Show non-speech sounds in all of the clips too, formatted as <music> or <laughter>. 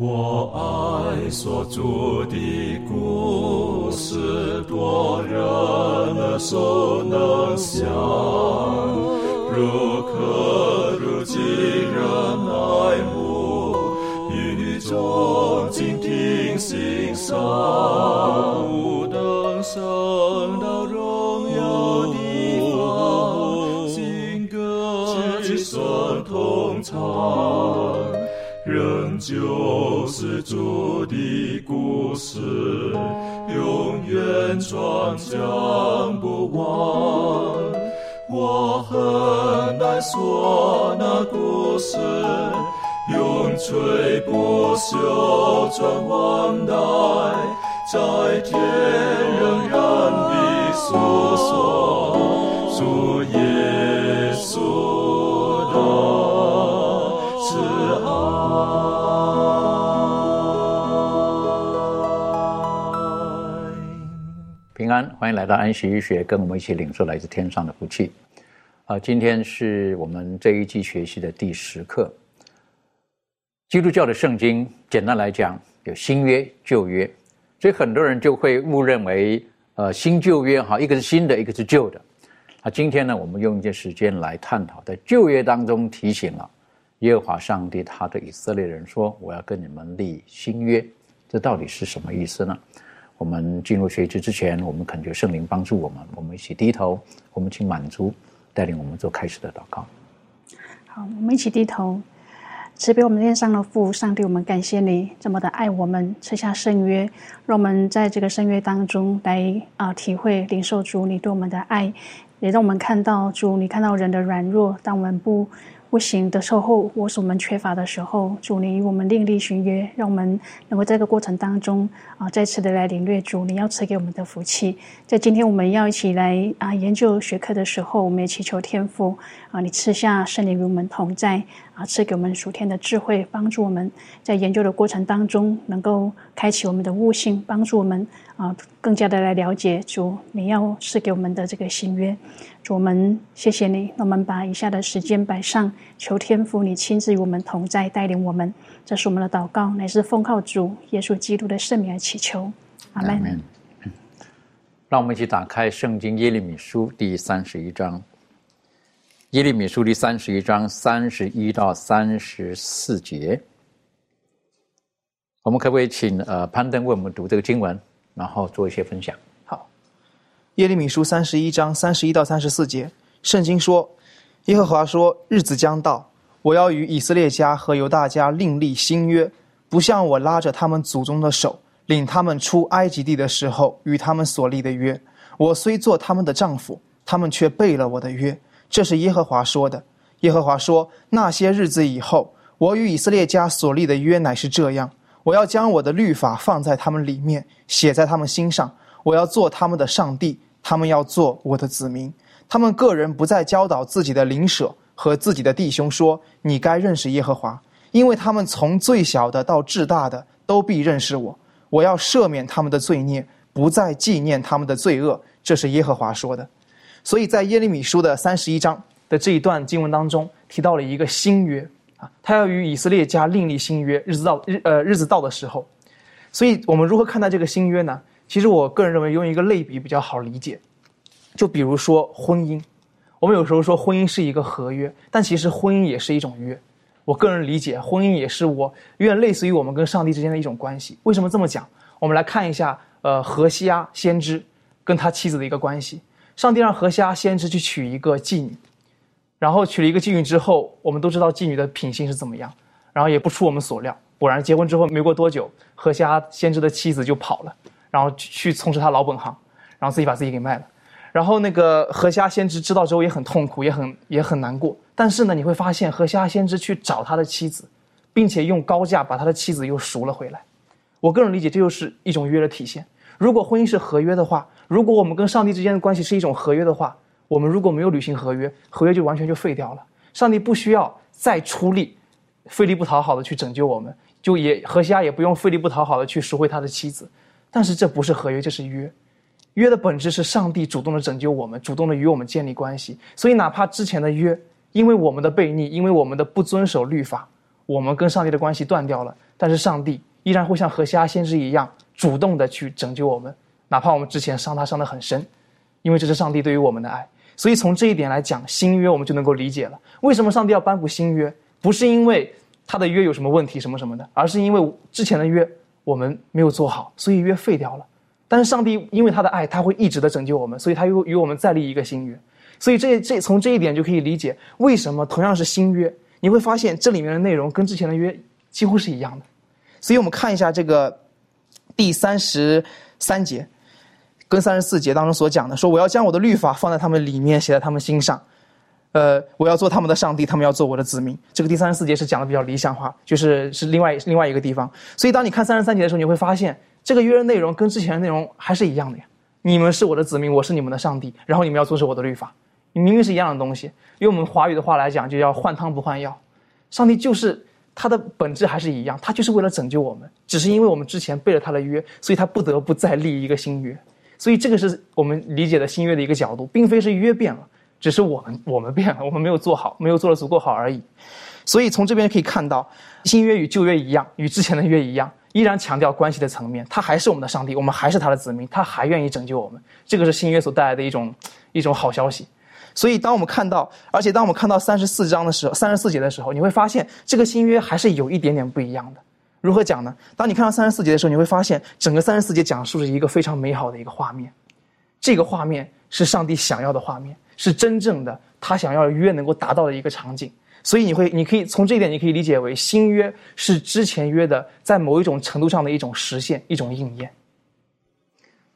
我爱所著的故事，多人耳熟能想，如可如今人爱慕，语中静听欣赏，转将不忘。我很难说那故事，永垂不朽传万代，在天仍然的诉说主耶欢迎来到安息医学，跟我们一起领受来自天上的福气。啊，今天是我们这一季学习的第十课。基督教的圣经，简单来讲有新约、旧约，所以很多人就会误认为，呃，新旧约哈，一个是新的，一个是旧的。啊，今天呢，我们用一些时间来探讨，在旧约当中提醒了耶和华上帝他的以色列人说：“我要跟你们立新约。”这到底是什么意思呢？我们进入学习之前，我们恳求圣灵帮助我们，我们一起低头，我们请满足带领我们做开始的祷告。好，我们一起低头，慈悲我们天上的父，上帝，我们感谢你这么的爱我们，赐下圣约，让我们在这个圣约当中来啊、体会领受主你对我们的爱，也让我们看到主你看到人的软弱，当我们不不行的时候，我所们缺乏的时候，主你与我们另立新约，让我们能够在这个过程当中啊，再次的来领略主你要赐给我们的福气。在今天我们要一起来啊研究学科的时候，我们也祈求天父啊，你赐下圣灵与我们同在啊，赐给我们属天的智慧，帮助我们在研究的过程当中能够开启我们的悟性，帮助我们啊更加的来了解主你要赐给我们的这个心约。主，我们谢谢你，我们把以下的时间摆上，求天父你亲自与我们同在，带领我们。这是我们的祷告，乃是奉靠主耶稣基督的圣名而祈求，阿门。让我们一起打开圣经耶利米书第三十一章。耶利米书第三十一章三十一到三十四节，我们可不可以请呃攀登为我们读这个经文，然后做一些分享？好，耶利米书三十一章三十一到三十四节，圣经说：“耶和华说，日子将到，我要与以色列家和犹大家另立新约，不像我拉着他们祖宗的手，领他们出埃及地的时候与他们所立的约。我虽做他们的丈夫，他们却背了我的约。这是耶和华说的。耶和华说：那些日子以后，我与以色列家所立的约乃是这样。”我要将我的律法放在他们里面，写在他们心上。我要做他们的上帝，他们要做我的子民。他们个人不再教导自己的邻舍和自己的弟兄说：“你该认识耶和华。”因为他们从最小的到至大的都必认识我。我要赦免他们的罪孽，不再纪念他们的罪恶。这是耶和华说的。所以在耶利米书的三十一章的这一段经文当中，提到了一个新约。啊，他要与以色列家另立新约，日子到日呃日子到的时候，所以我们如何看待这个新约呢？其实我个人认为用一个类比比较好理解，就比如说婚姻，我们有时候说婚姻是一个合约，但其实婚姻也是一种约。我个人理解，婚姻也是我有点类似于我们跟上帝之间的一种关系。为什么这么讲？我们来看一下，呃，何西阿先知跟他妻子的一个关系。上帝让何西阿先知去娶一个妓女。然后娶了一个妓女之后，我们都知道妓女的品性是怎么样，然后也不出我们所料，果然结婚之后没过多久，何西阿先知的妻子就跑了，然后去从事他老本行，然后自己把自己给卖了。然后那个何西阿先知知道之后也很痛苦，也很也很难过。但是呢，你会发现何西阿先知去找他的妻子，并且用高价把他的妻子又赎了回来。我个人理解，这就是一种约的体现。如果婚姻是合约的话，如果我们跟上帝之间的关系是一种合约的话，我们如果没有履行合约，合约就完全就废掉了。上帝不需要再出力，费力不讨好的去拯救我们，就也何西阿也不用费力不讨好的去赎回他的妻子。但是这不是合约，这是约。约的本质是上帝主动的拯救我们，主动的与我们建立关系。所以哪怕之前的约，因为我们的悖逆，因为我们的不遵守律法，我们跟上帝的关系断掉了，但是上帝依然会像何西阿先知一样，主动的去拯救我们，哪怕我们之前伤他伤得很深，因为这是上帝对于我们的爱。所以从这一点来讲，新约我们就能够理解了，为什么上帝要颁布新约，不是因为他的约有什么问题什么什么的，而是因为之前的约我们没有做好，所以约废掉了。但是上帝因为他的爱，他会一直的拯救我们，所以他又与我们再立一个新约。所以这这从这一点就可以理解，为什么同样是新约，你会发现这里面的内容跟之前的约几乎是一样的。所以我们看一下这个第三十三节跟三十四节当中所讲的，说我要将我的律法放在他们里面，写在他们心上。呃，我要做他们的上帝，他们要做我的子民。这个第三十四节是讲的比较理想化，就是是另外另外一个地方。所以当你看三十三节的时候，你会发现。这个约的内容跟之前的内容还是一样的呀，你们是我的子民，我是你们的上帝，然后你们要遵守我的律法，明明是一样的东西。用我们华语的话来讲，就叫换汤不换药。上帝就是他的本质还是一样，他就是为了拯救我们，只是因为我们之前背了他的约，所以他不得不再立一个新约。所以这个是我们理解的新约的一个角度，并非是约变了，只是我们我们变了，我们没有做好，没有做的足够好而已。所以从这边可以看到，新约与旧约一样，与之前的约一样。依然强调关系的层面，他还是我们的上帝，我们还是他的子民，他还愿意拯救我们。这个是新约所带来的一种一种好消息。所以，当我们看到，而且当我们看到三十四章的时候，三十四节的时候，你会发现这个新约还是有一点点不一样的。如何讲呢？当你看到三十四节的时候，你会发现整个三十四节讲述着一个非常美好的一个画面。这个画面是上帝想要的画面，是真正的他想要约能够达到的一个场景。所以你会，你可以从这一点，你可以理解为新约是之前约的，在某一种程度上的一种实现，一种应验。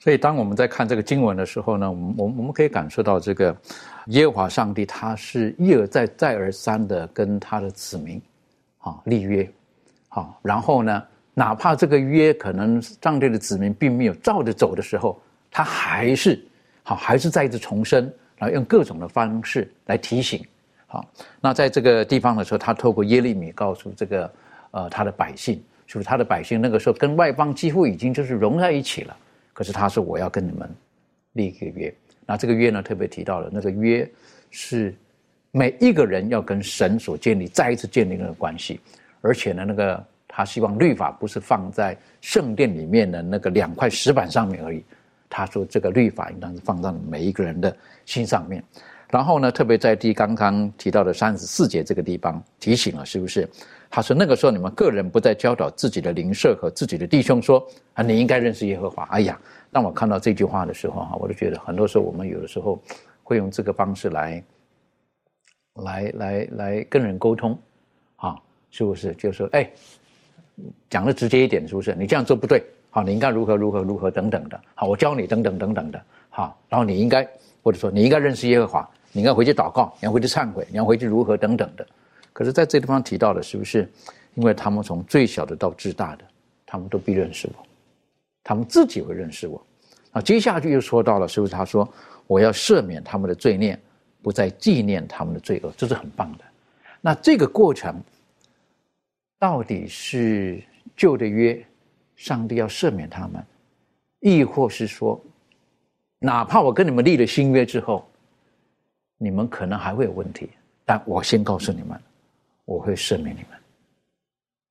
所以，当我们在看这个经文的时候呢，我们我我们可以感受到，这个耶和华上帝他是一而再、再而三的跟他的子民啊立约，好，然后呢，哪怕这个约可能上帝的子民并没有照着走的时候，他还是好，还是再一次重生，然后用各种的方式来提醒。好，那在这个地方的时候，他透过耶利米告诉这个呃他的百姓，就是他的百姓那个时候跟外邦几乎已经就是融在一起了。可是他说我要跟你们立一个约，那这个约呢特别提到了那个约是每一个人要跟神所建立再一次建立那个关系，而且呢那个他希望律法不是放在圣殿里面的那个两块石板上面而已，他说这个律法应当是放在每一个人的心上面。然后呢，特别在第刚刚提到的三十四节这个地方提醒了，是不是？他说那个时候你们个人不再教导自己的邻舍和自己的弟兄说啊，你应该认识耶和华。哎呀，当我看到这句话的时候哈，我就觉得很多时候我们有的时候会用这个方式来，来来来跟人沟通，是不是？就是说哎，讲的直接一点，是不是？你这样做不对，好，你应该如何如何如何等等的，好，我教你等等等等的，好，然后你应该或者说你应该认识耶和华。你应该回去祷告，你要回去忏悔，你要回去如何等等的。可是，在这地方提到的，是不是？因为他们从最小的到至大的，他们都必认识我，他们自己会认识我。那，接下去又说到了，是不是？他说：“我要赦免他们的罪孽，不再纪念他们的罪恶。”这是很棒的。那这个过程到底是旧的约，上帝要赦免他们，亦或是说，哪怕我跟你们立了新约之后？你们可能还会有问题，但我先告诉你们，我会赦免你们。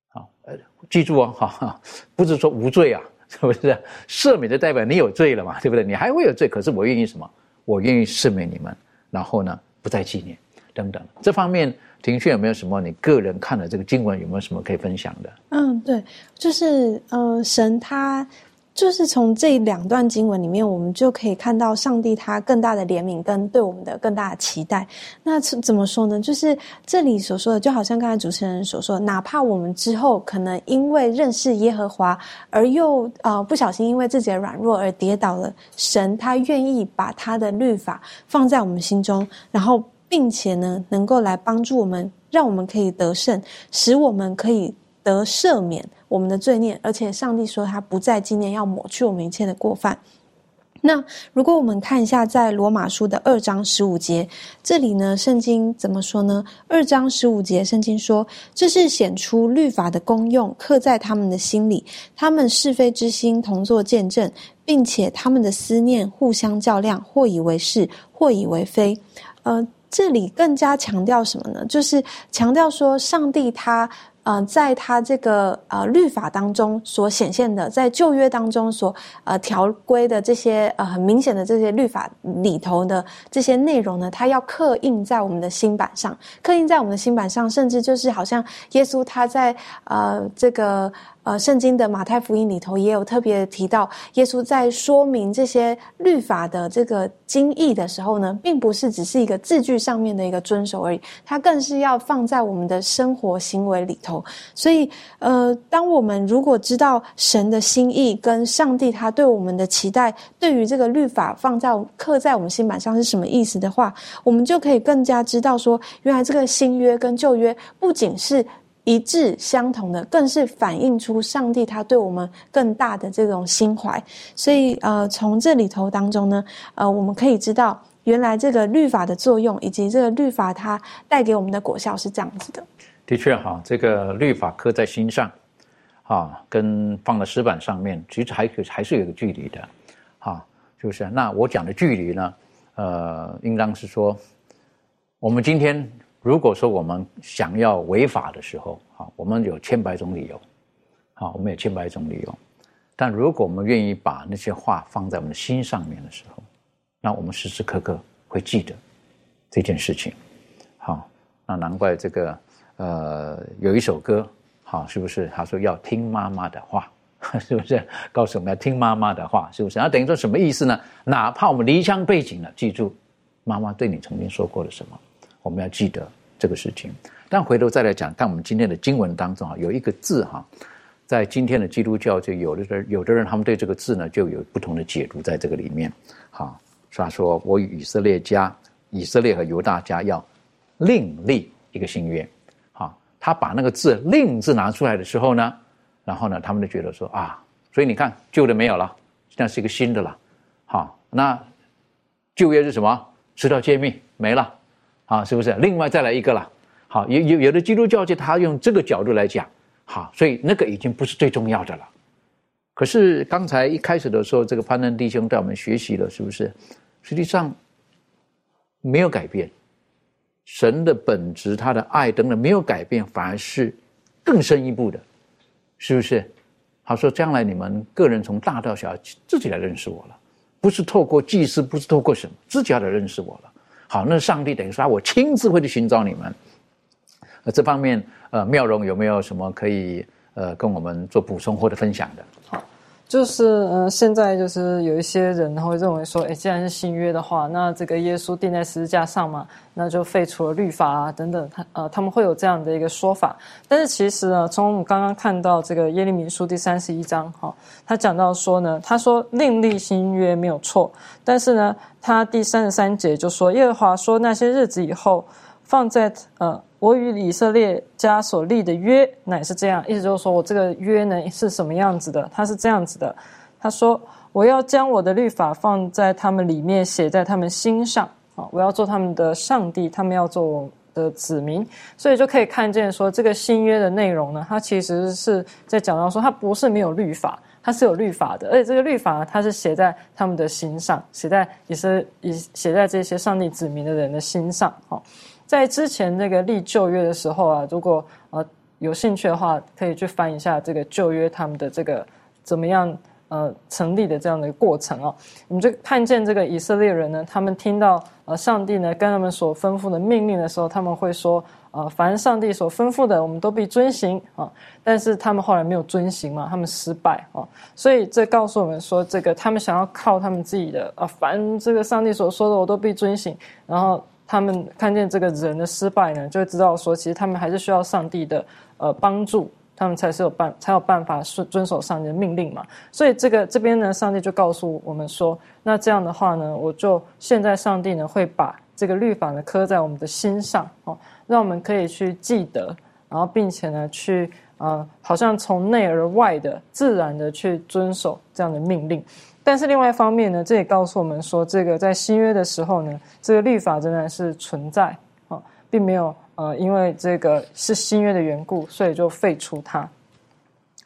好，呃，记住哦，哈，不是说无罪啊，<laughs> 是不是？赦免就代表你有罪了嘛，对不对？你还会有罪，可是我愿意什么？我愿意赦免你们，然后呢，不再纪念等等。这方面，庭训有没有什么？你个人看了这个经文，有没有什么可以分享的？嗯，对，就是呃，神他。就是从这两段经文里面，我们就可以看到上帝他更大的怜悯跟对我们的更大的期待。那怎么说呢？就是这里所说的，就好像刚才主持人所说，哪怕我们之后可能因为认识耶和华而又呃不小心因为自己的软弱而跌倒了，神他愿意把他的律法放在我们心中，然后并且呢能够来帮助我们，让我们可以得胜，使我们可以得赦免。我们的罪孽，而且上帝说他不再纪念，要抹去我们一切的过犯。那如果我们看一下在罗马书的二章十五节，这里呢，圣经怎么说呢？二章十五节，圣经说这是显出律法的功用，刻在他们的心里，他们是非之心同作见证，并且他们的思念互相较量，或以为是，或以为非。呃，这里更加强调什么呢？就是强调说，上帝他。呃，在他这个呃律法当中所显现的，在旧约当中所呃条规的这些呃很明显的这些律法里头的这些内容呢，他要刻印在我们的心板上，刻印在我们的心板上，甚至就是好像耶稣他在呃这个。呃，圣经的马太福音里头也有特别提到，耶稣在说明这些律法的这个经义的时候呢，并不是只是一个字句上面的一个遵守而已，它更是要放在我们的生活行为里头。所以，呃，当我们如果知道神的心意跟上帝他对我们的期待，对于这个律法放在刻在我们心板上是什么意思的话，我们就可以更加知道说，原来这个新约跟旧约不仅是。一致相同的，更是反映出上帝他对我们更大的这种心怀。所以，呃，从这里头当中呢，呃，我们可以知道，原来这个律法的作用，以及这个律法它带给我们的果效是这样子的。的确，哈，这个律法刻在心上，啊，跟放在石板上面，其实还可还是有个距离的，哈，是不是？那我讲的距离呢，呃，应当是说，我们今天。如果说我们想要违法的时候，啊，我们有千百种理由，啊，我们有千百种理由。但如果我们愿意把那些话放在我们的心上面的时候，那我们时时刻刻会记得这件事情。好，那难怪这个呃有一首歌，好，是不是？他说要听妈妈的话，<laughs> 是不是？告诉我们要听妈妈的话，是不是？那等于说什么意思呢？哪怕我们离乡背井了，记住妈妈对你曾经说过了什么。我们要记得这个事情，但回头再来讲，但我们今天的经文当中啊，有一个字哈，在今天的基督教就有的人，有的人他们对这个字呢就有不同的解读，在这个里面，哈，他说我与以色列家、以色列和犹大家要另立一个新约，哈，他把那个字“另”字拿出来的时候呢，然后呢，他们就觉得说啊，所以你看旧的没有了，现在是一个新的了，好，那旧约是什么？十条诫命没了。啊，是不是？另外再来一个了。好，有有有的基督教就他用这个角度来讲，好，所以那个已经不是最重要的了。可是刚才一开始的时候，这个攀登弟兄带我们学习了，是不是？实际上没有改变，神的本质、他的爱等等没有改变，反而是更深一步的，是不是？他说将来你们个人从大到小自己来认识我了，不是透过祭司，不是透过什么，自己要来认识我了。好，那上帝等于说，我亲自会去寻找你们。呃，这方面，呃，妙容有没有什么可以呃跟我们做补充或者分享的？就是呃，现在就是有一些人会认为说，哎，既然是新约的话，那这个耶稣钉在十字架上嘛，那就废除了律法啊等等，他呃他们会有这样的一个说法。但是其实呢，从我们刚刚看到这个耶利米书第三十一章，哈，他讲到说呢，他说另立新约没有错，但是呢。他第三十三节就说：“耶和华说，那些日子以后，放在呃，我与以色列家所立的约乃是这样。意思就是说我这个约呢是什么样子的？他是这样子的。他说：我要将我的律法放在他们里面，写在他们心上啊！我要做他们的上帝，他们要做我的子民。所以就可以看见说，这个新约的内容呢，它其实是在讲到说，它不是没有律法。”它是有律法的，而且这个律法，它是写在他们的心上，写在也是以写在这些上帝子民的人的心上。哦，在之前那个立旧约的时候啊，如果呃有兴趣的话，可以去翻一下这个旧约他们的这个怎么样呃成立的这样的一个过程哦。我们就看见这个以色列人呢，他们听到呃上帝呢跟他们所吩咐的命令的时候，他们会说。啊，凡上帝所吩咐的，我们都必遵行啊。但是他们后来没有遵行嘛，他们失败啊。所以这告诉我们说，这个他们想要靠他们自己的啊，凡这个上帝所说的，我都必遵行。然后他们看见这个人的失败呢，就会知道说，其实他们还是需要上帝的呃帮助，他们才是有办才有办法遵遵守上帝的命令嘛。所以这个这边呢，上帝就告诉我们说，那这样的话呢，我就现在上帝呢会把这个律法呢刻在我们的心上哦。让我们可以去记得，然后并且呢，去呃，好像从内而外的自然的去遵守这样的命令。但是另外一方面呢，这也告诉我们说，这个在新约的时候呢，这个律法仍然是存在啊，并没有呃，因为这个是新约的缘故，所以就废除它。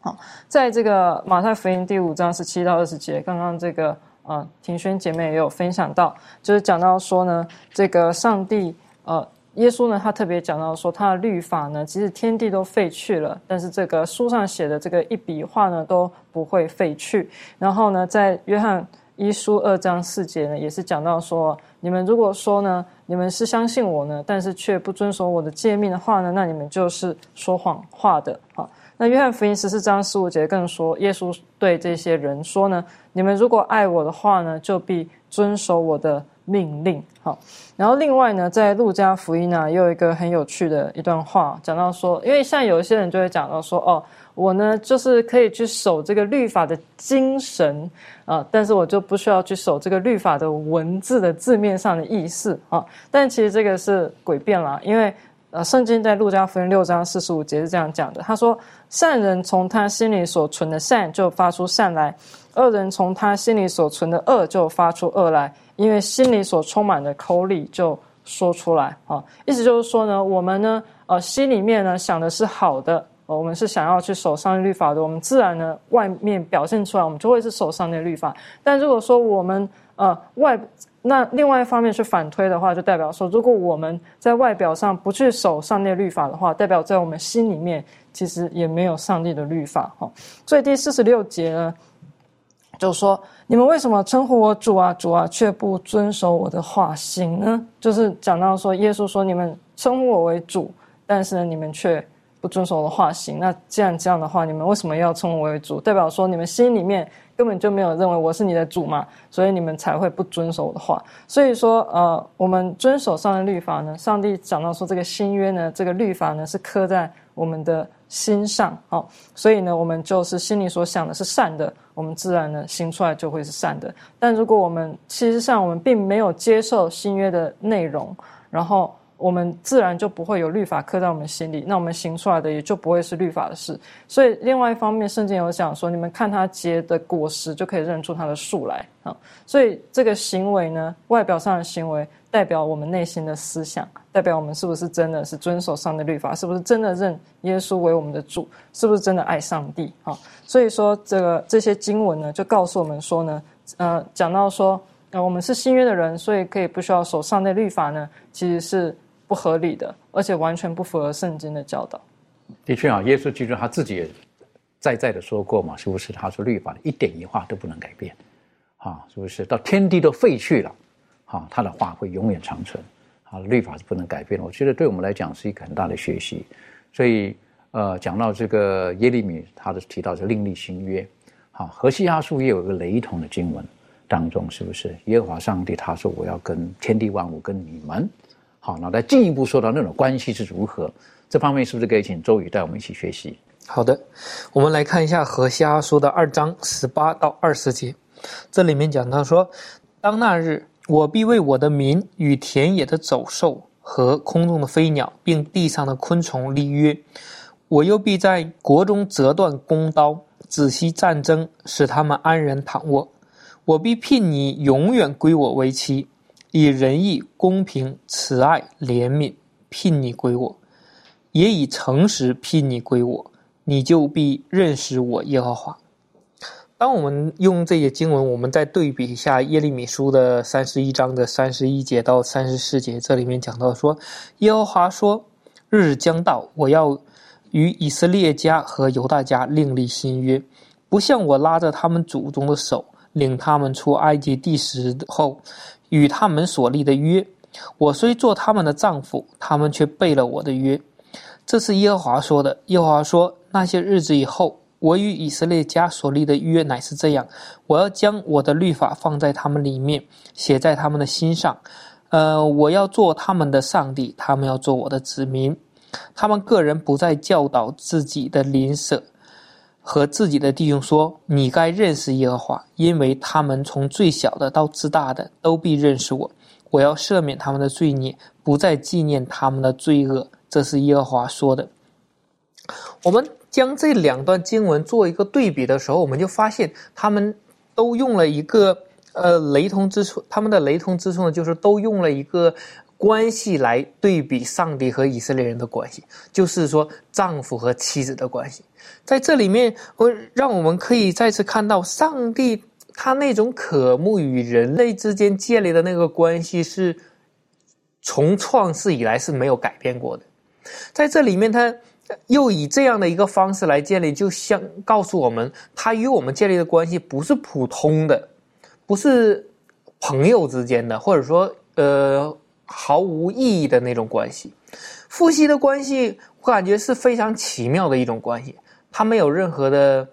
好，在这个马太福音第五章十七到二十节，刚刚这个呃庭轩姐妹也有分享到，就是讲到说呢，这个上帝呃。耶稣呢，他特别讲到说，他的律法呢，其实天地都废去了，但是这个书上写的这个一笔画呢，都不会废去。然后呢，在约翰一书二章四节呢，也是讲到说，你们如果说呢，你们是相信我呢，但是却不遵守我的诫命的话呢，那你们就是说谎话的。好，那约翰福音十四章十五节更说，耶稣对这些人说呢，你们如果爱我的话呢，就必遵守我的。命令好，然后另外呢，在路加福音呢，也有一个很有趣的一段话，讲到说，因为像有一些人就会讲到说，哦，我呢就是可以去守这个律法的精神啊，但是我就不需要去守这个律法的文字的字面上的意思啊。但其实这个是诡辩啦，因为呃，圣经在路加福音六章四十五节是这样讲的，他说，善人从他心里所存的善就发出善来，恶人从他心里所存的恶就发出恶来。因为心里所充满的口里就说出来啊，意思就是说呢，我们呢，呃，心里面呢想的是好的，我们是想要去守上帝律法的，我们自然呢外面表现出来，我们就会是守上帝律法。但如果说我们呃外那另外一方面去反推的话，就代表说，如果我们在外表上不去守上帝律法的话，代表在我们心里面其实也没有上帝的律法哈。所以第四十六节呢。就说你们为什么称呼我主啊主啊，却不遵守我的话行呢？就是讲到说，耶稣说你们称呼我为主，但是，你们却不遵守我的话行。那既然这样的话，你们为什么要称我为主？代表说你们心里面根本就没有认为我是你的主嘛，所以你们才会不遵守我的话。所以说，呃，我们遵守上帝律法呢，上帝讲到说这个新约呢，这个律法呢是刻在我们的。心上，好，所以呢，我们就是心里所想的是善的，我们自然呢行出来就会是善的。但如果我们其实上我们并没有接受新约的内容，然后我们自然就不会有律法刻在我们心里，那我们行出来的也就不会是律法的事。所以另外一方面，圣经有讲说，你们看他结的果实就可以认出他的树来啊。所以这个行为呢，外表上的行为。代表我们内心的思想，代表我们是不是真的是遵守上的律法，是不是真的认耶稣为我们的主，是不是真的爱上帝啊？所以说，这个这些经文呢，就告诉我们说呢，呃，讲到说，呃，我们是新约的人，所以可以不需要守上帝律法呢，其实是不合理的，而且完全不符合圣经的教导。的确啊，耶稣基督他自己也在在的说过嘛，是不是？他说律法一点一画都不能改变，啊，是不是？到天地都废去了。啊，他的话会永远长存，啊，律法是不能改变的。我觉得对我们来讲是一个很大的学习。所以，呃，讲到这个耶利米，他的提到是另立新约。好，何西阿书也有一个雷同的经文当中，是不是？耶和华上帝他说：“我要跟天地万物跟你们。”好，那再进一步说到那种关系是如何？这方面是不是可以请周宇带我们一起学习？好的，我们来看一下何西阿书的二章十八到二十节，这里面讲到说：“当那日。”我必为我的民与田野的走兽和空中的飞鸟，并地上的昆虫立约。我又必在国中折断弓刀，止息战争，使他们安然躺卧。我必聘你永远归我为妻，以仁义、公平、慈爱、怜悯聘你归我，也以诚实聘你归我。你就必认识我耶和华。当我们用这些经文，我们再对比一下耶利米书的三十一章的三十一节到三十四节，这里面讲到说，耶和华说：“日子将到，我要与以色列家和犹大家另立新约，不像我拉着他们祖宗的手，领他们出埃及地时候与他们所立的约。我虽做他们的丈夫，他们却背了我的约。”这是耶和华说的。耶和华说：“那些日子以后。”我与以色列家所立的约乃是这样：我要将我的律法放在他们里面，写在他们的心上。呃，我要做他们的上帝，他们要做我的子民。他们个人不再教导自己的邻舍和自己的弟兄说：“你该认识耶和华，因为他们从最小的到至大的都必认识我。我要赦免他们的罪孽，不再纪念他们的罪恶。”这是耶和华说的。我们。将这两段经文做一个对比的时候，我们就发现他们都用了一个呃雷同之处。他们的雷同之处呢，就是都用了一个关系来对比上帝和以色列人的关系，就是说丈夫和妻子的关系。在这里面，我让我们可以再次看到上帝他那种渴慕与人类之间建立的那个关系是从创世以来是没有改变过的。在这里面，他又以这样的一个方式来建立，就像告诉我们，他与我们建立的关系不是普通的，不是朋友之间的，或者说呃毫无意义的那种关系。夫妻的关系，我感觉是非常奇妙的一种关系，它没有任何的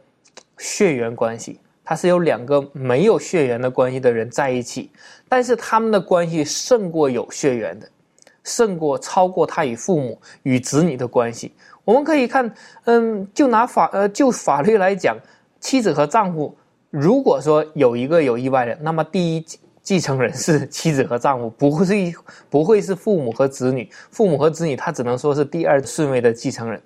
血缘关系。它是有两个没有血缘的关系的人在一起，但是他们的关系胜过有血缘的，胜过超过他与父母与子女的关系。我们可以看，嗯，就拿法呃就法律来讲，妻子和丈夫如果说有一个有意外的，那么第一继承人是妻子和丈夫，不会是不会是父母和子女，父母和子女他只能说是第二顺位的继承人。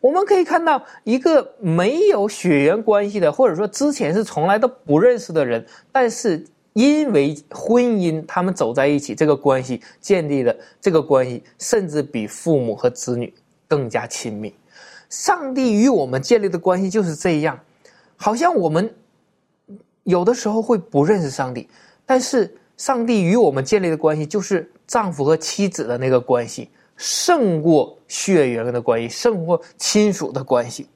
我们可以看到，一个没有血缘关系的，或者说之前是从来都不认识的人，但是因为婚姻，他们走在一起，这个关系建立的这个关系，甚至比父母和子女更加亲密。上帝与我们建立的关系就是这样，好像我们有的时候会不认识上帝，但是上帝与我们建立的关系就是丈夫和妻子的那个关系。胜过血缘的关系，胜过亲属的关系，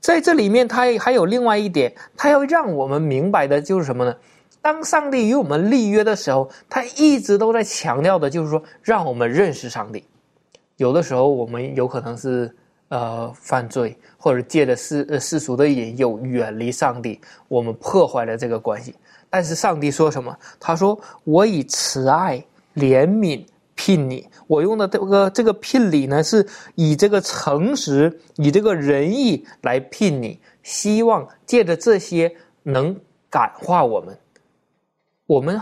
在这里面，他还有另外一点，他要让我们明白的就是什么呢？当上帝与我们立约的时候，他一直都在强调的就是说，让我们认识上帝。有的时候，我们有可能是呃犯罪，或者借着世世俗的引诱远离上帝，我们破坏了这个关系。但是上帝说什么？他说：“我以慈爱怜悯。”聘你，我用的这个这个聘礼呢，是以这个诚实、以这个仁义来聘你，希望借着这些能感化我们。我们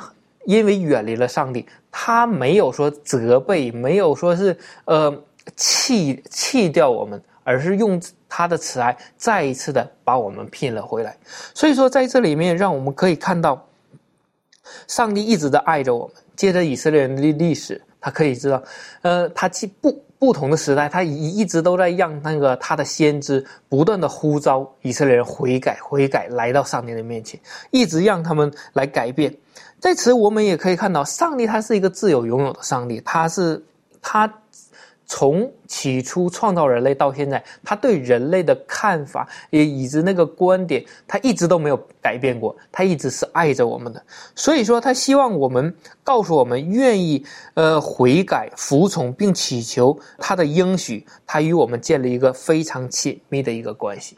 因为远离了上帝，他没有说责备，没有说是呃弃弃掉我们，而是用他的慈爱再一次的把我们聘了回来。所以说，在这里面，让我们可以看到，上帝一直在爱着我们。接着以色列人的历史。他可以知道，呃，他既不不同的时代，他一一直都在让那个他的先知不断的呼召以色列人悔改，悔改来到上帝的面前，一直让他们来改变。在此，我们也可以看到，上帝他是一个自由拥有的上帝，他是他。从起初创造人类到现在，他对人类的看法也以及那个观点，他一直都没有改变过。他一直是爱着我们的，所以说他希望我们告诉我们，愿意呃悔改、服从并祈求他的应许，他与我们建立一个非常亲密的一个关系。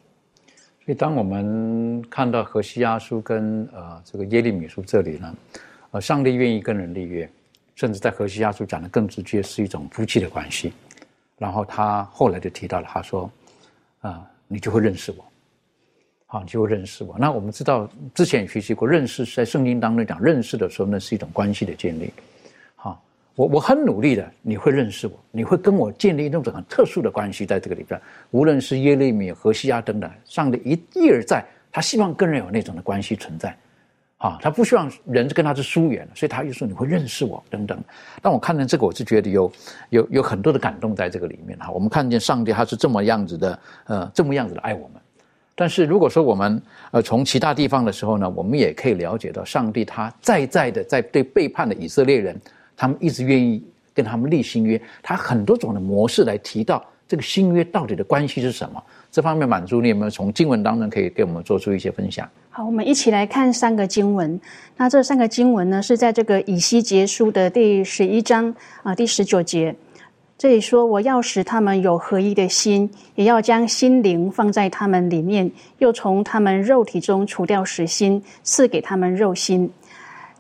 所以，当我们看到何西阿书跟呃这个耶利米书这里呢，呃，上帝愿意跟人立约。甚至在河西亚书讲的更直接，是一种夫妻的关系。然后他后来就提到了，他说：“啊，你就会认识我，好，你就会认识我。”那我们知道之前也学习过，认识在圣经当中讲认识的时候，那是一种关系的建立。好，我我很努力的，你会认识我，你会跟我建立那种很特殊的关系，在这个里边，无论是耶利米、何西亚等等，上帝一一而再，他希望跟人有那种的关系存在。啊，他不希望人跟他是疏远，所以他就说你会认识我等等。当我看见这个，我是觉得有有有很多的感动在这个里面哈。我们看见上帝他是这么样子的，呃，这么样子的爱我们。但是如果说我们呃从其他地方的时候呢，我们也可以了解到，上帝他在在的在对背叛的以色列人，他们一直愿意跟他们立新约，他很多种的模式来提到这个新约到底的关系是什么。这方面满足你有没有从经文当中可以给我们做出一些分享？好，我们一起来看三个经文。那这三个经文呢，是在这个以西结书的第十一章啊第十九节。这里说：“我要使他们有合一的心，也要将心灵放在他们里面，又从他们肉体中除掉死心，赐给他们肉心。”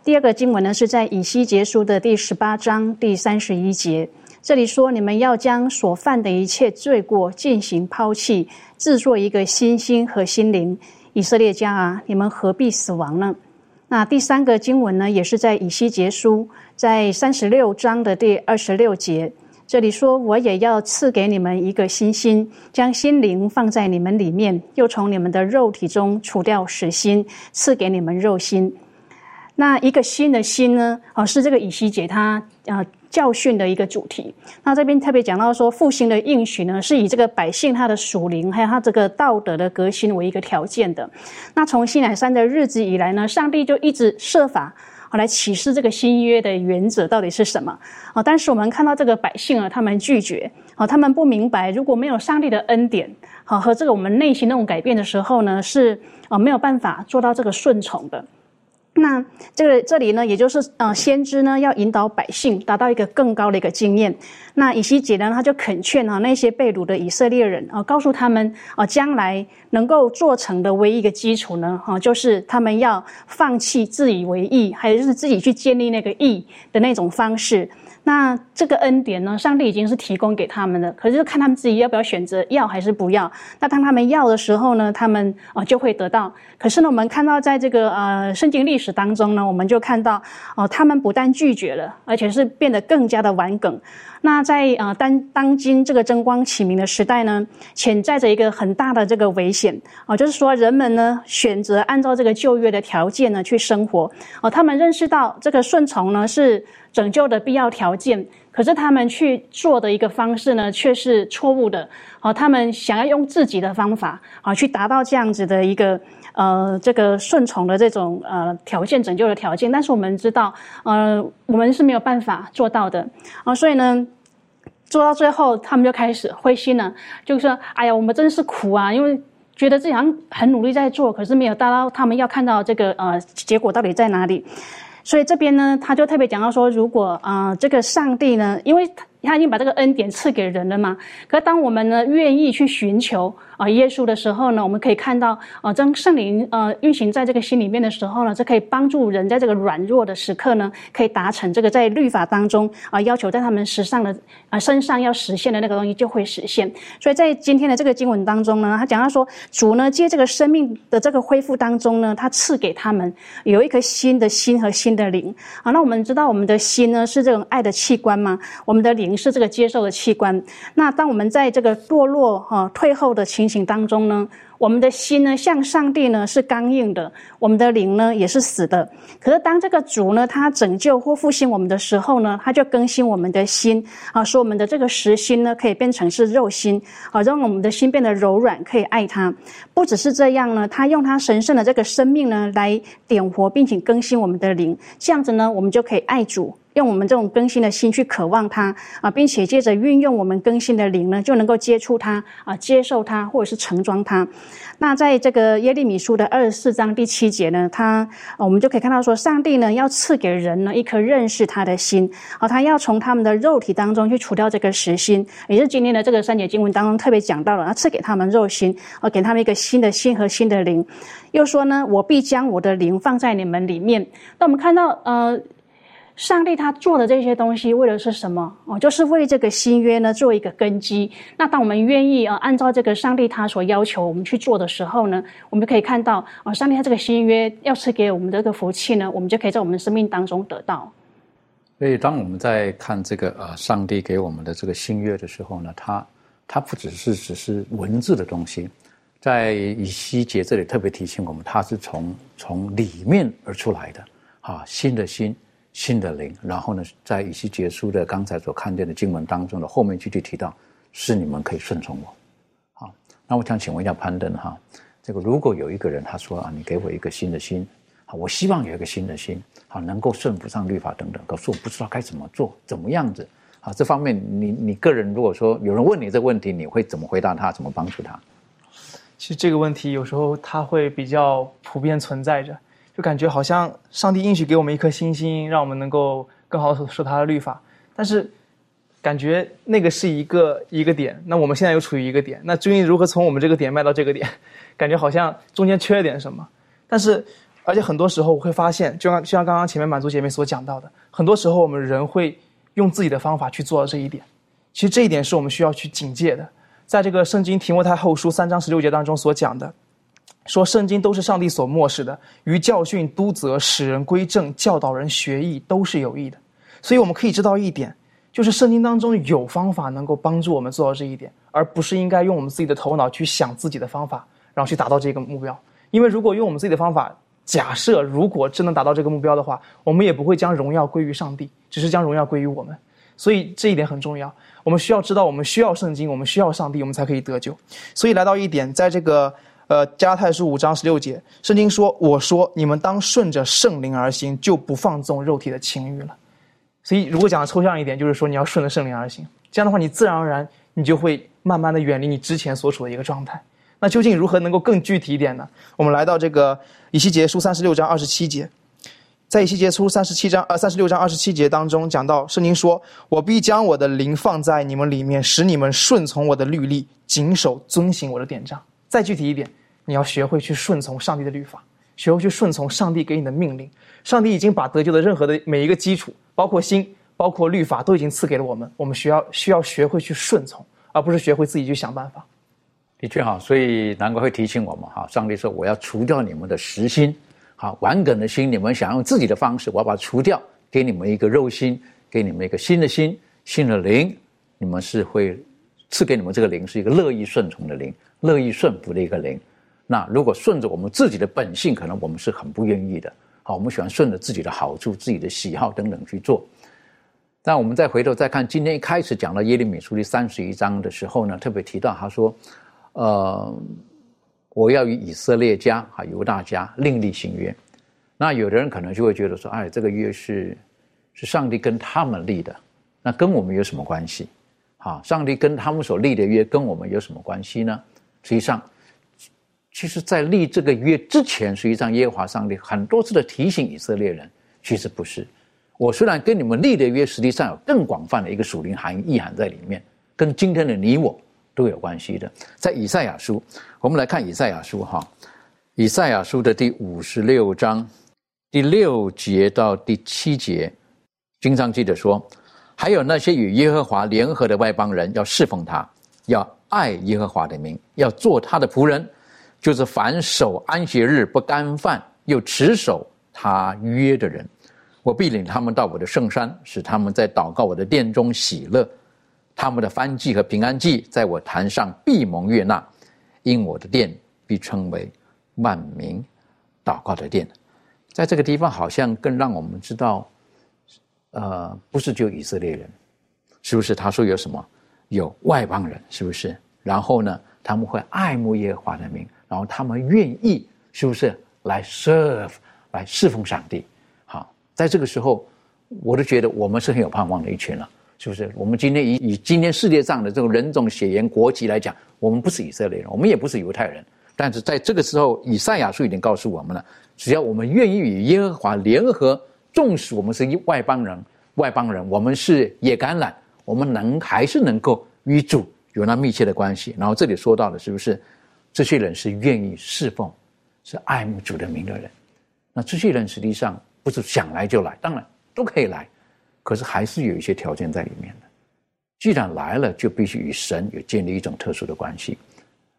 第二个经文呢，是在以西结书的第十八章第三十一节。这里说，你们要将所犯的一切罪过进行抛弃，制作一个新心和心灵。以色列家啊，你们何必死亡呢？那第三个经文呢，也是在以西结书，在三十六章的第二十六节。这里说，我也要赐给你们一个新心，将心灵放在你们里面，又从你们的肉体中除掉死心，赐给你们肉心。那一个新的心呢？哦，是这个以西结他啊。教训的一个主题。那这边特别讲到说，复兴的应许呢，是以这个百姓他的属灵还有他这个道德的革新为一个条件的。那从西乃山的日子以来呢，上帝就一直设法啊，来启示这个新约的原则到底是什么啊？但是我们看到这个百姓啊，他们拒绝啊，他们不明白，如果没有上帝的恩典，好和这个我们内心那种改变的时候呢，是啊没有办法做到这个顺从的。那这个这里呢，也就是呃，先知呢要引导百姓达到一个更高的一个经验。那以西结呢，他就恳劝啊那些被掳的以色列人啊，告诉他们啊，将来能够做成的唯一一个基础呢，哈，就是他们要放弃自以为意，还有就是自己去建立那个意的那种方式。那这个恩典呢，上帝已经是提供给他们的，可是看他们自己要不要选择要还是不要。那当他们要的时候呢，他们啊就会得到。可是呢，我们看到在这个呃圣经历史当中呢，我们就看到哦，他们不但拒绝了，而且是变得更加的顽梗。那在呃当当今这个争光启明的时代呢，潜在着一个很大的这个危险啊，就是说人们呢选择按照这个旧约的条件呢去生活哦，他们认识到这个顺从呢是拯救的必要条件，可是他们去做的一个方式呢却是错误的哦，他们想要用自己的方法啊去达到这样子的一个呃这个顺从的这种呃条件拯救的条件，但是我们知道呃我们是没有办法做到的啊，所以呢。做到最后，他们就开始灰心了，就说：“哎呀，我们真是苦啊！因为觉得这样很努力在做，可是没有达到他们要看到这个呃结果到底在哪里。所以这边呢，他就特别讲到说，如果啊这个上帝呢，因为他已经把这个恩典赐给人了嘛，可当我们呢愿意去寻求。”啊，耶稣的时候呢，我们可以看到啊，当圣灵呃运行在这个心里面的时候呢，这可以帮助人在这个软弱的时刻呢，可以达成这个在律法当中啊要求在他们身上的啊身上要实现的那个东西就会实现。所以在今天的这个经文当中呢，他讲到说，主呢借这个生命的这个恢复当中呢，他赐给他们有一颗新的心和新的灵啊。那我们知道我们的心呢是这种爱的器官吗？我们的灵是这个接受的器官。那当我们在这个堕落哈退后的情情当中呢，我们的心呢，向上帝呢是刚硬的，我们的灵呢也是死的。可是当这个主呢，他拯救或复兴我们的时候呢，他就更新我们的心啊，说我们的这个实心呢，可以变成是肉心啊，让我们的心变得柔软，可以爱他。不只是这样呢，他用他神圣的这个生命呢，来点活并且更新我们的灵，这样子呢，我们就可以爱主。用我们这种更新的心去渴望他啊，并且接着运用我们更新的灵呢，就能够接触他啊，接受他或者是盛装他。那在这个耶利米书的二十四章第七节呢，他我们就可以看到说，上帝呢要赐给人呢一颗认识他的心啊，他要从他们的肉体当中去除掉这个实心，也是今天的这个三节经文当中特别讲到了，要赐给他们肉心啊，给他们一个新的心和新的灵。又说呢，我必将我的灵放在你们里面。那我们看到呃。上帝他做的这些东西为的是什么？哦，就是为这个新约呢做一个根基。那当我们愿意啊按照这个上帝他所要求我们去做的时候呢，我们可以看到啊，上帝他这个新约要赐给我们的这个福气呢，我们就可以在我们的生命当中得到。所以，当我们在看这个呃上帝给我们的这个新约的时候呢，他他不只是只是文字的东西，在以西结这里特别提醒我们，他是从从里面而出来的啊，新的心。新的灵，然后呢，在以西结书的刚才所看见的经文当中的后面具体提到，是你们可以顺从我。好，那我想请问一下攀登哈，这个如果有一个人他说啊，你给我一个新的心，好，我希望有一个新的心，好，能够顺服上律法等等，可是我不知道该怎么做，怎么样子？好，这方面你你个人如果说有人问你这个问题，你会怎么回答他？怎么帮助他？其实这个问题有时候它会比较普遍存在着。就感觉好像上帝应许给我们一颗星星，让我们能够更好的守他的律法。但是，感觉那个是一个一个点，那我们现在又处于一个点，那究竟如何从我们这个点迈到这个点？<laughs> 感觉好像中间缺了点什么。但是，而且很多时候我会发现，就像就像刚刚前面满足姐妹所讲到的，很多时候我们人会用自己的方法去做到这一点。其实这一点是我们需要去警戒的。在这个圣经提摩太后书三章十六节当中所讲的。说圣经都是上帝所漠视的，于教训、督责、使人归正、教导人学艺，都是有益的。所以我们可以知道一点，就是圣经当中有方法能够帮助我们做到这一点，而不是应该用我们自己的头脑去想自己的方法，然后去达到这个目标。因为如果用我们自己的方法，假设如果真能达到这个目标的话，我们也不会将荣耀归于上帝，只是将荣耀归于我们。所以这一点很重要。我们需要知道，我们需要圣经，我们需要上帝，我们才可以得救。所以来到一点，在这个。呃，加拉太书五章十六节，圣经说：“我说你们当顺着圣灵而行，就不放纵肉体的情欲了。”所以，如果讲的抽象一点，就是说你要顺着圣灵而行，这样的话，你自然而然你就会慢慢的远离你之前所处的一个状态。那究竟如何能够更具体一点呢？我们来到这个以西结书三十六章二十七节，在以西结书三十七章呃三十六章二十七节当中讲到，圣经说：“我必将我的灵放在你们里面，使你们顺从我的律例，谨守遵行我的典章。”再具体一点。你要学会去顺从上帝的律法，学会去顺从上帝给你的命令。上帝已经把得救的任何的每一个基础，包括心，包括律法，都已经赐给了我们。我们需要需要学会去顺从，而不是学会自己去想办法。的确好，所以难怪会提醒我们哈。上帝说：“我要除掉你们的实心，好顽梗的心，你们想用自己的方式，我要把它除掉，给你们一个肉心，给你们一个新的心，新的灵。你们是会赐给你们这个灵，是一个乐意顺从的灵，乐意顺服的一个灵。”那如果顺着我们自己的本性，可能我们是很不愿意的。好，我们喜欢顺着自己的好处、自己的喜好等等去做。那我们再回头再看今天一开始讲到耶利米书第三十一章的时候呢，特别提到他说：“呃，我要与以色列家、哈犹大家另立新约。”那有的人可能就会觉得说：“哎，这个约是是上帝跟他们立的，那跟我们有什么关系？哈，上帝跟他们所立的约跟我们有什么关系呢？”实际上。其实，在立这个约之前，实际上耶和华上帝很多次的提醒以色列人，其实不是。我虽然跟你们立的约，实际上有更广泛的一个属灵含义意涵在里面，跟今天的你我都有关系的。在以赛亚书，我们来看以赛亚书哈，以赛亚书的第五十六章第六节到第七节，经常记得说，还有那些与耶和华联合的外邦人，要侍奉他，要爱耶和华的名，要做他的仆人。就是凡守安息日不干饭又持守他约的人，我必领他们到我的圣山，使他们在祷告我的殿中喜乐。他们的翻祭和平安祭在我坛上必蒙悦纳，因我的殿必称为万民祷告的殿。在这个地方，好像更让我们知道，呃，不是就以色列人，是不是？他说有什么？有外邦人，是不是？然后呢，他们会爱慕耶和华的名。然后他们愿意是不是来 serve 来侍奉上帝？好，在这个时候，我都觉得我们是很有盼望的一群了，是不是？我们今天以以今天世界上的这种人种、血缘、国籍来讲，我们不是以色列人，我们也不是犹太人。但是在这个时候，以赛亚书已经告诉我们了：只要我们愿意与耶和华联合，纵使我们是一外邦人，外邦人，我们是也橄榄，我们能还是能够与主有那密切的关系。然后这里说到的是不是？这些人是愿意侍奉、是爱慕主的名的人，那这些人实际上不是想来就来，当然都可以来，可是还是有一些条件在里面的。既然来了，就必须与神有建立一种特殊的关系。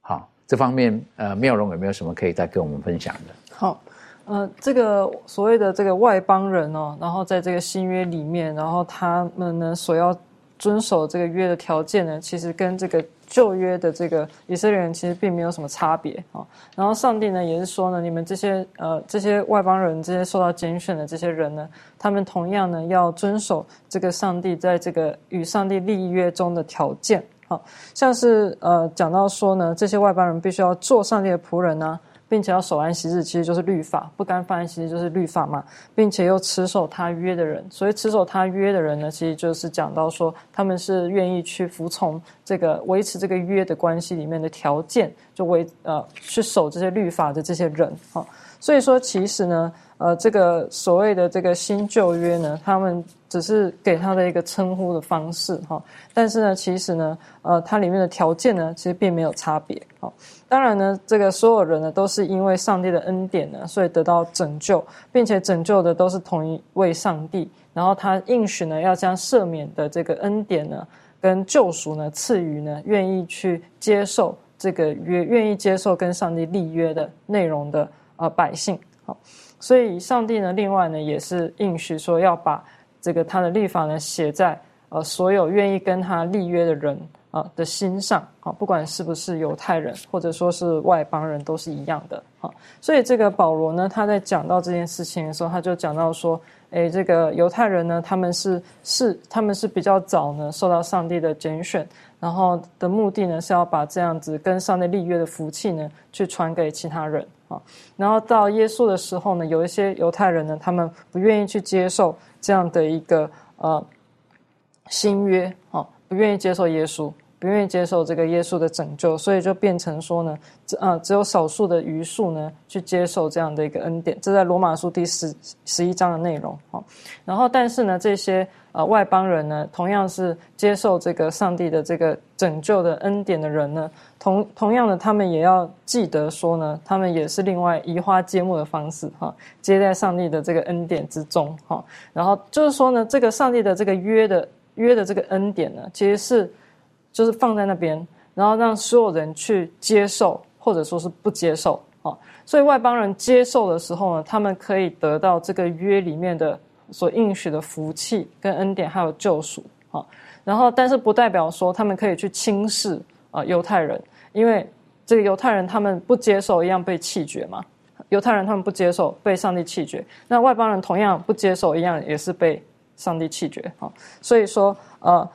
好，这方面呃，妙容有没有什么可以再跟我们分享的？好，呃，这个所谓的这个外邦人哦，然后在这个新约里面，然后他们呢所要遵守这个约的条件呢，其实跟这个。旧约的这个以色列人其实并没有什么差别啊，然后上帝呢也是说呢，你们这些呃这些外邦人，这些受到拣选的这些人呢，他们同样呢要遵守这个上帝在这个与上帝立约中的条件啊，像是呃讲到说呢，这些外邦人必须要做上帝的仆人呢。并且要守安息日，其实就是律法；不干犯安息日就是律法嘛。并且又持守他约的人，所以持守他约的人呢，其实就是讲到说，他们是愿意去服从这个维持这个约的关系里面的条件，就维呃去守这些律法的这些人哈。所以说，其实呢。呃，这个所谓的这个新旧约呢，他们只是给他的一个称呼的方式哈，但是呢，其实呢，呃，它里面的条件呢，其实并没有差别。好，当然呢，这个所有人呢，都是因为上帝的恩典呢，所以得到拯救，并且拯救的都是同一位上帝。然后他应许呢，要将赦免的这个恩典呢，跟救赎呢，赐予呢，愿意去接受这个约，愿意接受跟上帝立约的内容的呃百姓。好。所以，上帝呢，另外呢，也是应许说要把这个他的律法呢写在呃所有愿意跟他立约的人啊的心上啊，不管是不是犹太人或者说是外邦人，都是一样的啊。所以这个保罗呢，他在讲到这件事情的时候，他就讲到说，诶，这个犹太人呢，他们是是他们是比较早呢受到上帝的拣选，然后的目的呢是要把这样子跟上帝立约的福气呢，去传给其他人啊。然后到耶稣的时候呢，有一些犹太人呢，他们不愿意去接受这样的一个呃新约啊，不愿意接受耶稣。不愿意接受这个耶稣的拯救，所以就变成说呢，只啊只有少数的余数呢去接受这样的一个恩典。这在罗马书第十十一章的内容啊。然后，但是呢，这些呃外邦人呢，同样是接受这个上帝的这个拯救的恩典的人呢，同同样的，他们也要记得说呢，他们也是另外移花接木的方式哈，接在上帝的这个恩典之中哈。然后就是说呢，这个上帝的这个约的约的这个恩典呢，其实是。就是放在那边，然后让所有人去接受，或者说是不接受啊。所以外邦人接受的时候呢，他们可以得到这个约里面的所应许的福气跟恩典，还有救赎啊。然后，但是不代表说他们可以去轻视啊犹太人，因为这个犹太人他们不接受一样被弃绝嘛。犹太人他们不接受被上帝弃绝，那外邦人同样不接受一样也是被上帝弃绝啊。所以说呃。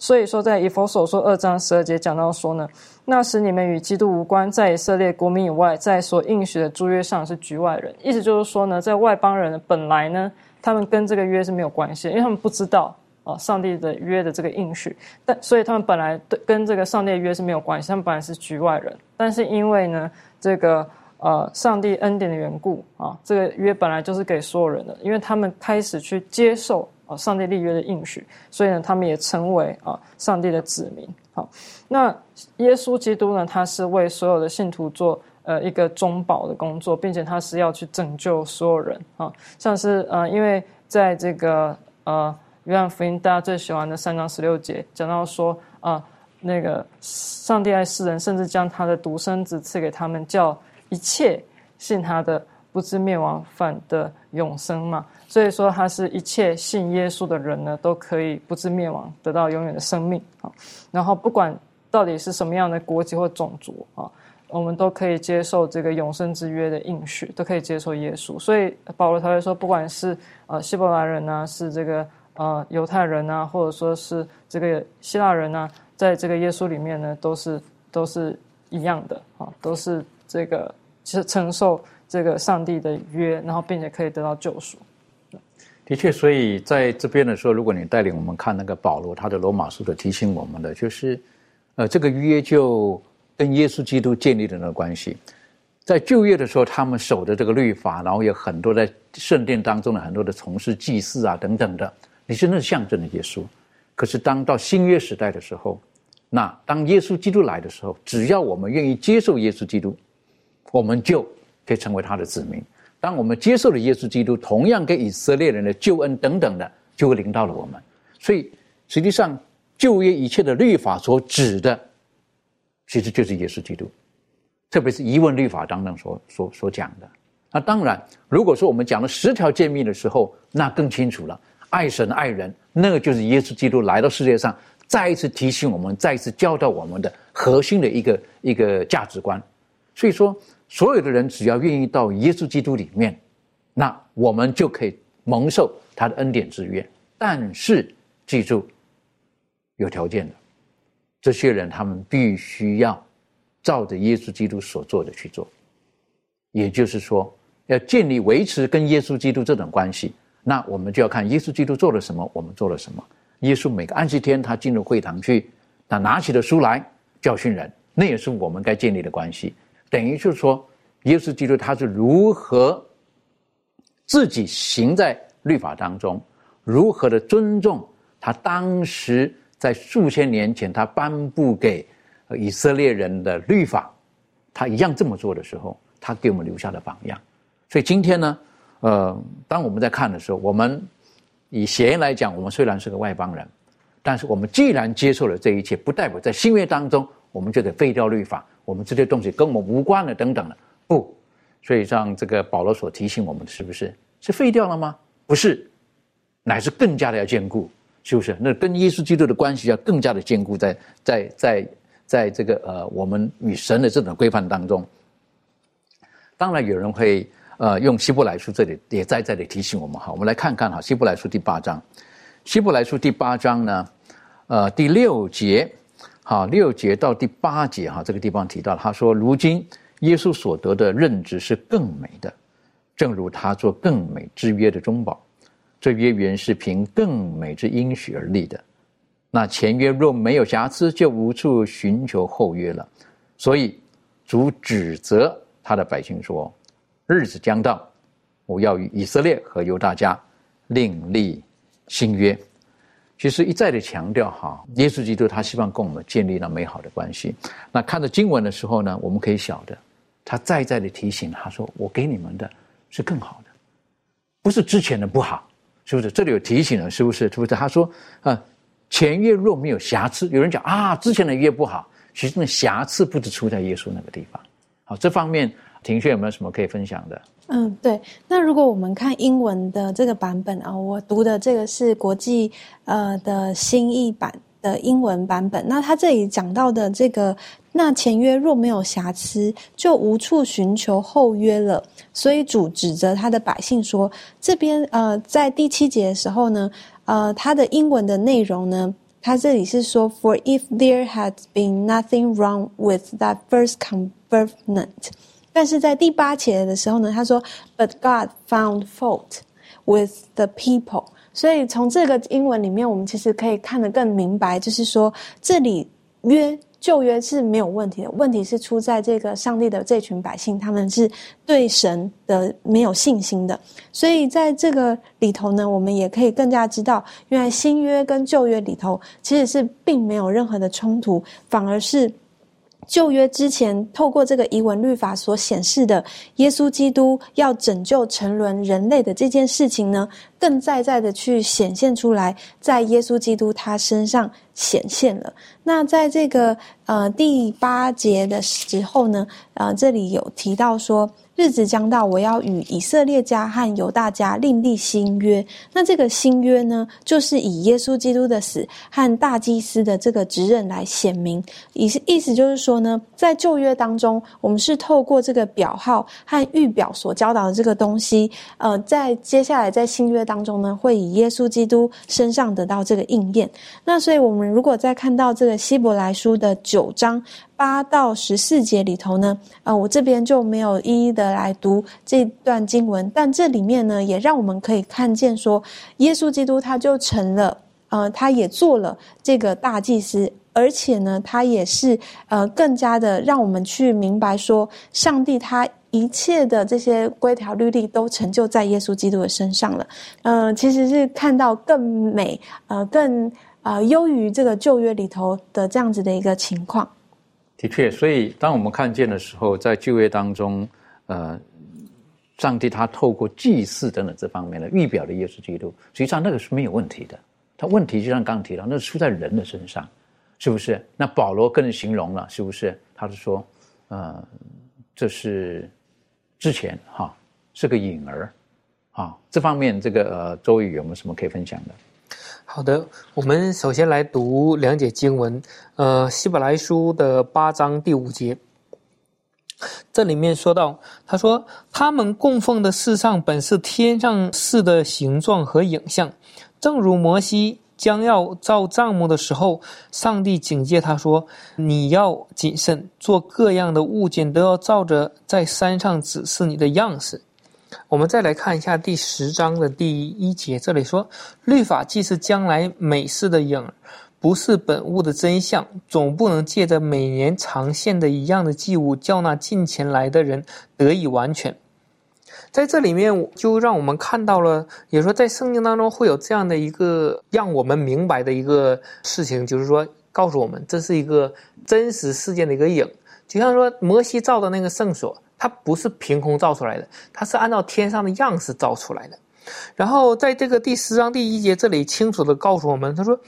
所以说，在以佛所说二章十二节讲到说呢，那时你们与基督无关，在以色列国民以外，在所应许的租约上是局外人。意思就是说呢，在外邦人本来呢，他们跟这个约是没有关系，因为他们不知道啊上帝的约的这个应许，但所以他们本来对跟这个上帝的约是没有关系，他们本来是局外人。但是因为呢，这个呃上帝恩典的缘故啊，这个约本来就是给所有人的，因为他们开始去接受。啊，上帝立约的应许，所以呢，他们也成为啊上帝的子民。好，那耶稣基督呢，他是为所有的信徒做呃一个中保的工作，并且他是要去拯救所有人啊。像是呃，因为在这个呃约翰福音大家最喜欢的三章十六节讲到说啊，那个上帝爱世人，甚至将他的独生子赐给他们，叫一切信他的不知灭亡，反的永生嘛。所以说，他是一切信耶稣的人呢，都可以不知灭亡，得到永远的生命啊。然后，不管到底是什么样的国籍或种族啊，我们都可以接受这个永生之约的应许，都可以接受耶稣。所以保罗他会说，不管是呃希伯来人啊，是这个呃犹太人啊，或者说是这个希腊人啊，在这个耶稣里面呢，都是都是一样的啊，都是这个其实承受这个上帝的约，然后并且可以得到救赎。的确，所以在这边的时候，如果你带领我们看那个保罗他的罗马书的提醒我们的，就是，呃，这个约就跟耶稣基督建立的那个关系，在旧约的时候，他们守的这个律法，然后有很多在圣殿当中的很多的从事祭祀啊等等的，你是那象征的耶稣。可是当到新约时代的时候，那当耶稣基督来的时候，只要我们愿意接受耶稣基督，我们就可以成为他的子民。当我们接受了耶稣基督，同样给以色列人的救恩等等的，就会临到了我们。所以，实际上旧约一切的律法所指的，其实就是耶稣基督，特别是疑问律法当中所所所讲的。那当然，如果说我们讲了十条诫命的时候，那更清楚了，爱神爱人，那个就是耶稣基督来到世界上，再一次提醒我们，再一次教导我们的核心的一个一个价值观。所以说。所有的人只要愿意到耶稣基督里面，那我们就可以蒙受他的恩典之约。但是记住，有条件的，这些人他们必须要照着耶稣基督所做的去做。也就是说，要建立维持跟耶稣基督这种关系，那我们就要看耶稣基督做了什么，我们做了什么。耶稣每个安息天他进入会堂去，他拿起了书来教训人，那也是我们该建立的关系。等于就是说，耶稣基督他是如何自己行在律法当中，如何的尊重他当时在数千年前他颁布给以色列人的律法，他一样这么做的时候，他给我们留下的榜样。所以今天呢，呃，当我们在看的时候，我们以邪言来讲，我们虽然是个外邦人，但是我们既然接受了这一切，不代表在新约当中我们就得废掉律法。我们这些东西跟我们无关了，等等的，不，所以像这个保罗所提醒我们的，是不是是废掉了吗？不是，乃是更加的要坚固。是不是？那跟耶稣基督的关系要更加的坚固，在在在在这个呃我们与神的这种规范当中。当然，有人会呃用希伯来书这里也在这里提醒我们哈，我们来看看哈，希伯来书第八章，希伯来书第八章呢，呃第六节，好六节到第八节哈，这个地方提到他说，如今耶稣所得的认知是更美的，正如他做更美之约的中保。这约原是凭更美之应许而立的，那前约若没有瑕疵，就无处寻求后约了。所以主指责他的百姓说：“日子将到，我要与以色列和犹大家另立新约。”其实一再的强调哈，耶稣基督他希望跟我们建立了美好的关系。那看着经文的时候呢，我们可以晓得，他再再的提醒他说：“我给你们的是更好的，不是之前的不好。”是不是这里有提醒了？是不是？是不是？他说啊，前约若没有瑕疵，有人讲啊，之前的约不好，其实那瑕疵不止出在耶稣那个地方。好，这方面庭轩有没有什么可以分享的？嗯，对。那如果我们看英文的这个版本啊，我读的这个是国际呃的新译版的英文版本。那他这里讲到的这个。那前约若没有瑕疵，就无处寻求后约了。所以主指责他的百姓说：“这边呃，在第七节的时候呢，呃，他的英文的内容呢，他这里是说：For if there had been nothing wrong with that first covenant，但是在第八节的时候呢，他说：But God found fault with the people。所以从这个英文里面，我们其实可以看得更明白，就是说这里约。旧约是没有问题的，问题是出在这个上帝的这群百姓，他们是对神的没有信心的。所以在这个里头呢，我们也可以更加知道，原来新约跟旧约里头其实是并没有任何的冲突，反而是。旧约之前，透过这个遗文律法所显示的耶稣基督要拯救沉沦人类的这件事情呢，更在在的去显现出来，在耶稣基督他身上显现了。那在这个呃第八节的时候呢，呃这里有提到说。日子将到，我要与以色列家和犹大家另立新约。那这个新约呢，就是以耶稣基督的死和大祭司的这个职任来显明。意思意思就是说呢，在旧约当中，我们是透过这个表号和预表所教导的这个东西，呃，在接下来在新约当中呢，会以耶稣基督身上得到这个应验。那所以，我们如果再看到这个希伯来书的九章。八到十四节里头呢，呃，我这边就没有一一的来读这段经文，但这里面呢，也让我们可以看见说，耶稣基督他就成了，呃，他也做了这个大祭司，而且呢，他也是呃，更加的让我们去明白说，上帝他一切的这些规条律例都成就在耶稣基督的身上了，呃，其实是看到更美，呃，更呃优于这个旧约里头的这样子的一个情况。的确，所以当我们看见的时候，在就业当中，呃，上帝他透过祭祀等等这方面的预表的耶稣基督，实际上那个是没有问题的。他问题就像刚刚提到，那是出在人的身上，是不是？那保罗更形容了，是不是？他是说，呃，这是之前哈是个影儿，啊，这方面这个呃，周宇有没有什么可以分享的？好的，我们首先来读两节经文。呃，希伯来书的八章第五节，这里面说到，他说：“他们供奉的世上本是天上事的形状和影像，正如摩西将要造帐幕的时候，上帝警戒他说：‘你要谨慎，做各样的物件都要照着在山上指示你的样式。’”我们再来看一下第十章的第一节，这里说：“律法既是将来美事的影，不是本物的真相，总不能借着每年常献的一样的祭物，叫那近前来的人得以完全。”在这里面，就让我们看到了，也说在圣经当中会有这样的一个让我们明白的一个事情，就是说告诉我们这是一个真实事件的一个影，就像说摩西造的那个圣所。它不是凭空造出来的，它是按照天上的样式造出来的。然后在这个第十章第一节这里清楚的告诉我们，他说。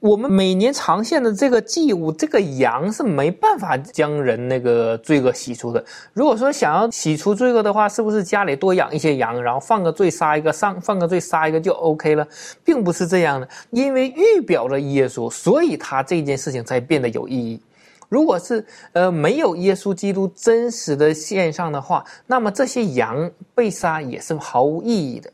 我们每年常献的这个祭物，这个羊是没办法将人那个罪恶洗出的。如果说想要洗出罪恶的话，是不是家里多养一些羊，然后放个罪杀一个，上放个罪杀一个就 OK 了？并不是这样的，因为预表着耶稣，所以他这件事情才变得有意义。如果是呃没有耶稣基督真实的献上的话，那么这些羊被杀也是毫无意义的。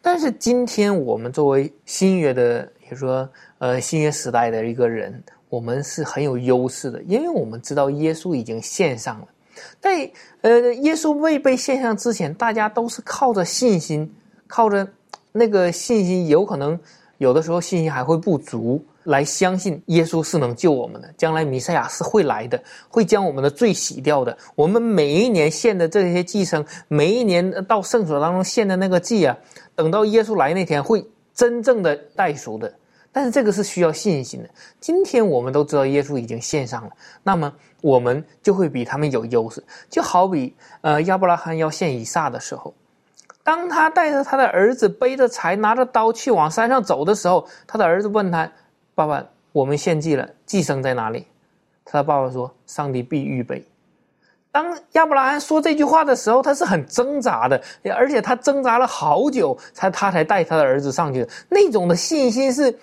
但是今天我们作为新约的，比如说。呃，新约时代的一个人，我们是很有优势的，因为我们知道耶稣已经献上了。在呃，耶稣未被献上之前，大家都是靠着信心，靠着那个信心，有可能有的时候信心还会不足，来相信耶稣是能救我们的，将来弥赛亚是会来的，会将我们的罪洗掉的。我们每一年献的这些祭牲，每一年到圣所当中献的那个祭啊，等到耶稣来那天，会真正的代赎的。但是这个是需要信心的。今天我们都知道耶稣已经献上了，那么我们就会比他们有优势。就好比呃亚伯拉罕要献以撒的时候，当他带着他的儿子背着柴拿着刀去往山上走的时候，他的儿子问他：“爸爸，我们献祭了，祭牲在哪里？”他的爸爸说：“上帝必预备。”当亚伯拉罕说这句话的时候，他是很挣扎的，而且他挣扎了好久，才他才带他的儿子上去的。那种的信心是。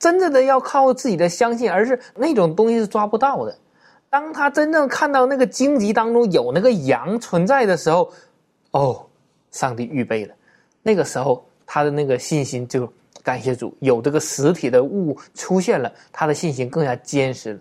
真正的要靠自己的相信，而是那种东西是抓不到的。当他真正看到那个荆棘当中有那个羊存在的时候，哦，上帝预备了。那个时候，他的那个信心就感谢主，有这个实体的物出现了，他的信心更加坚实了。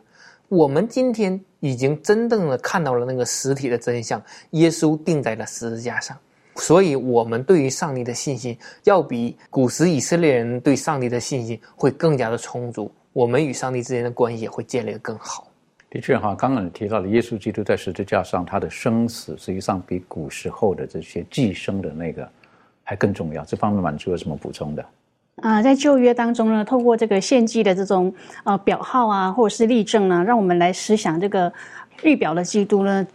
我们今天已经真正的看到了那个实体的真相，耶稣钉在了十字架上。所以，我们对于上帝的信心，要比古时以色列人对上帝的信心会更加的充足。我们与上帝之间的关系也会建立的更好。的确，哈，刚刚你提到了耶稣基督在十字架上，他的生死实际上比古时候的这些寄生的那个还更重要。这方面，满足有什么补充的？啊，在旧约当中呢，透过这个献祭的这种呃表号啊，或者是例证呢，让我们来思想这个预表的基督呢。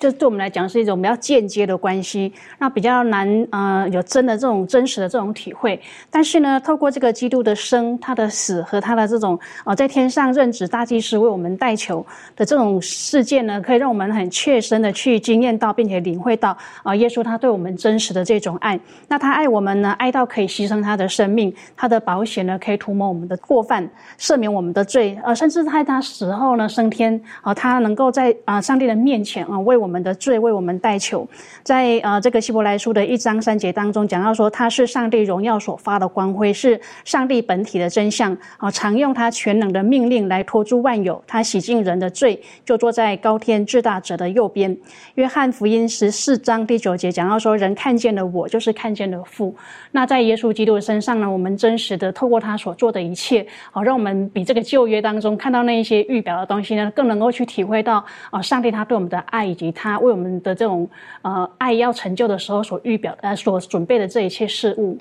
这对我们来讲是一种比较间接的关系，那比较难呃有真的这种真实的这种体会。但是呢，透过这个基督的生、他的死和他的这种呃在天上任职大祭司为我们代求的这种事件呢，可以让我们很切身的去经验到，并且领会到啊耶稣他对我们真实的这种爱。那他爱我们呢，爱到可以牺牲他的生命，他的保险呢可以涂抹我们的过犯，赦免我们的罪，呃，甚至在他死后呢升天啊，他能够在啊上帝的面前啊为我们我们的罪为我们代求，在呃这个希伯来书的一章三节当中讲到说，他是上帝荣耀所发的光辉，是上帝本体的真相啊，常用他全能的命令来托住万有，他洗净人的罪，就坐在高天至大者的右边。约翰福音十四章第九节讲到说，人看见了我，就是看见了父。那在耶稣基督的身上呢，我们真实的透过他所做的一切，好让我们比这个旧约当中看到那一些预表的东西呢，更能够去体会到啊，上帝他对我们的爱以及。他为我们的这种呃爱要成就的时候所预表呃所准备的这一切事物，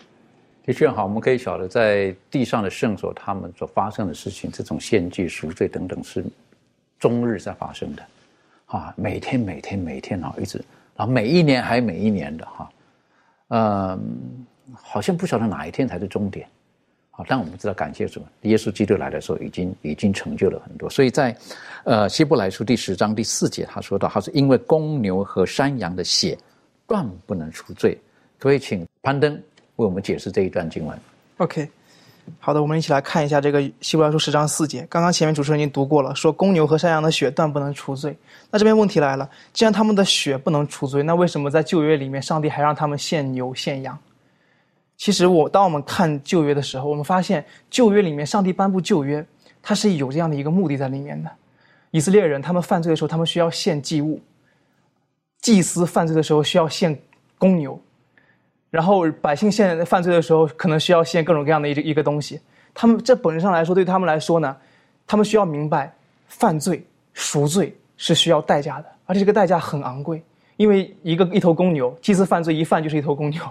的确好，我们可以晓得在地上的圣所他们所发生的事情，这种献祭赎罪等等是终日在发生的，啊，每天每天每天啊一直，然后每一年还每一年的哈，嗯，好像不晓得哪一天才是终点。但我们知道，感谢主，耶稣基督来的时候，已经已经成就了很多。所以在，呃，希伯来书第十章第四节，他说到，他是因为公牛和山羊的血断不能除罪。可以请攀登为我们解释这一段经文。OK，好的，我们一起来看一下这个希伯来书十章四节。刚刚前面主持人已经读过了，说公牛和山羊的血断不能除罪。那这边问题来了，既然他们的血不能除罪，那为什么在旧约里面，上帝还让他们献牛献羊？其实，我当我们看旧约的时候，我们发现旧约里面，上帝颁布旧约，它是有这样的一个目的在里面的。以色列人他们犯罪的时候，他们需要献祭物；祭司犯罪的时候需要献公牛，然后百姓献犯罪的时候，可能需要献各种各样的一一个东西。他们这本质上来说，对他们来说呢，他们需要明白，犯罪赎罪是需要代价的，而且这个代价很昂贵，因为一个一头公牛，祭司犯罪一犯就是一头公牛，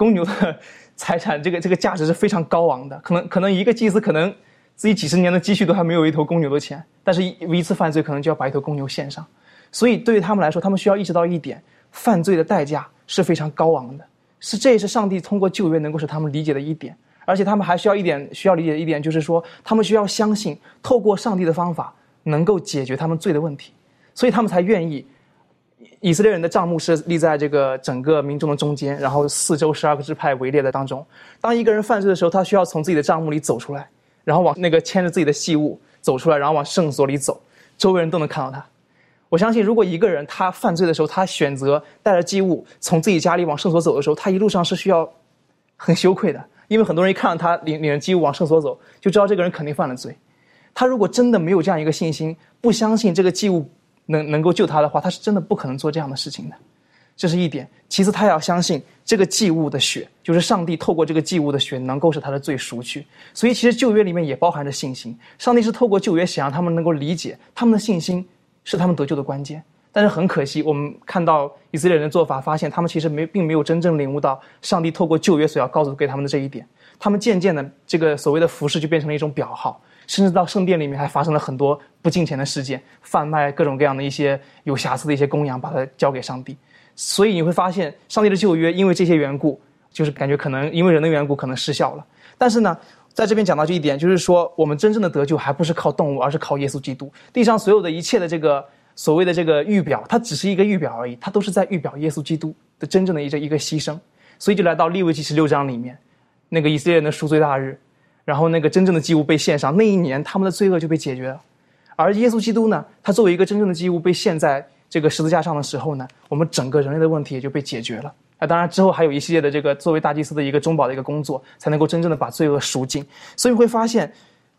公牛的。财产 <laughs> 这个这个价值是非常高昂的，可能可能一个祭司可能自己几十年的积蓄都还没有一头公牛的钱，但是一一次犯罪可能就要把一头公牛献上，所以对于他们来说，他们需要意识到一点，犯罪的代价是非常高昂的，是这也是上帝通过旧约能够使他们理解的一点。而且他们还需要一点需要理解的一点，就是说他们需要相信，透过上帝的方法能够解决他们罪的问题，所以他们才愿意。以色列人的帐幕是立在这个整个民众的中间，然后四周十二个支派围列在当中。当一个人犯罪的时候，他需要从自己的帐幕里走出来，然后往那个牵着自己的器物走出来，然后往圣所里走，周围人都能看到他。我相信，如果一个人他犯罪的时候，他选择带着祭物从自己家里往圣所走的时候，他一路上是需要很羞愧的。因为很多人一看到他领领着祭物往圣所走，就知道这个人肯定犯了罪。他如果真的没有这样一个信心，不相信这个祭物能能够救他的话，他是真的不可能做这样的事情的。这是一点。其次，他要相信这个祭物的血，就是上帝透过这个祭物的血，能够使他的罪赎去。所以，其实旧约里面也包含着信心。上帝是透过旧约想让他们能够理解，他们的信心是他们得救的关键。但是很可惜，我们看到以色列人的做法，发现他们其实没并没有真正领悟到上帝透过旧约所要告诉给他们的这一点。他们渐渐的，这个所谓的服饰就变成了一种表号，甚至到圣殿里面还发生了很多不敬虔的事件，贩卖各种各样的一些有瑕疵的一些公羊，把它交给上帝。所以你会发现，上帝的旧约因为这些缘故，就是感觉可能因为人的缘故可能失效了。但是呢，在这边讲到这一点，就是说我们真正的得救还不是靠动物，而是靠耶稣基督。地上所有的一切的这个。所谓的这个预表，它只是一个预表而已，它都是在预表耶稣基督的真正的一个一个牺牲，所以就来到利未记十六章里面，那个以色列人的赎罪大日，然后那个真正的祭物被献上，那一年他们的罪恶就被解决了，而耶稣基督呢，他作为一个真正的祭物被献在这个十字架上的时候呢，我们整个人类的问题也就被解决了。那当然之后还有一系列的这个作为大祭司的一个中保的一个工作，才能够真正的把罪恶赎尽。所以会发现，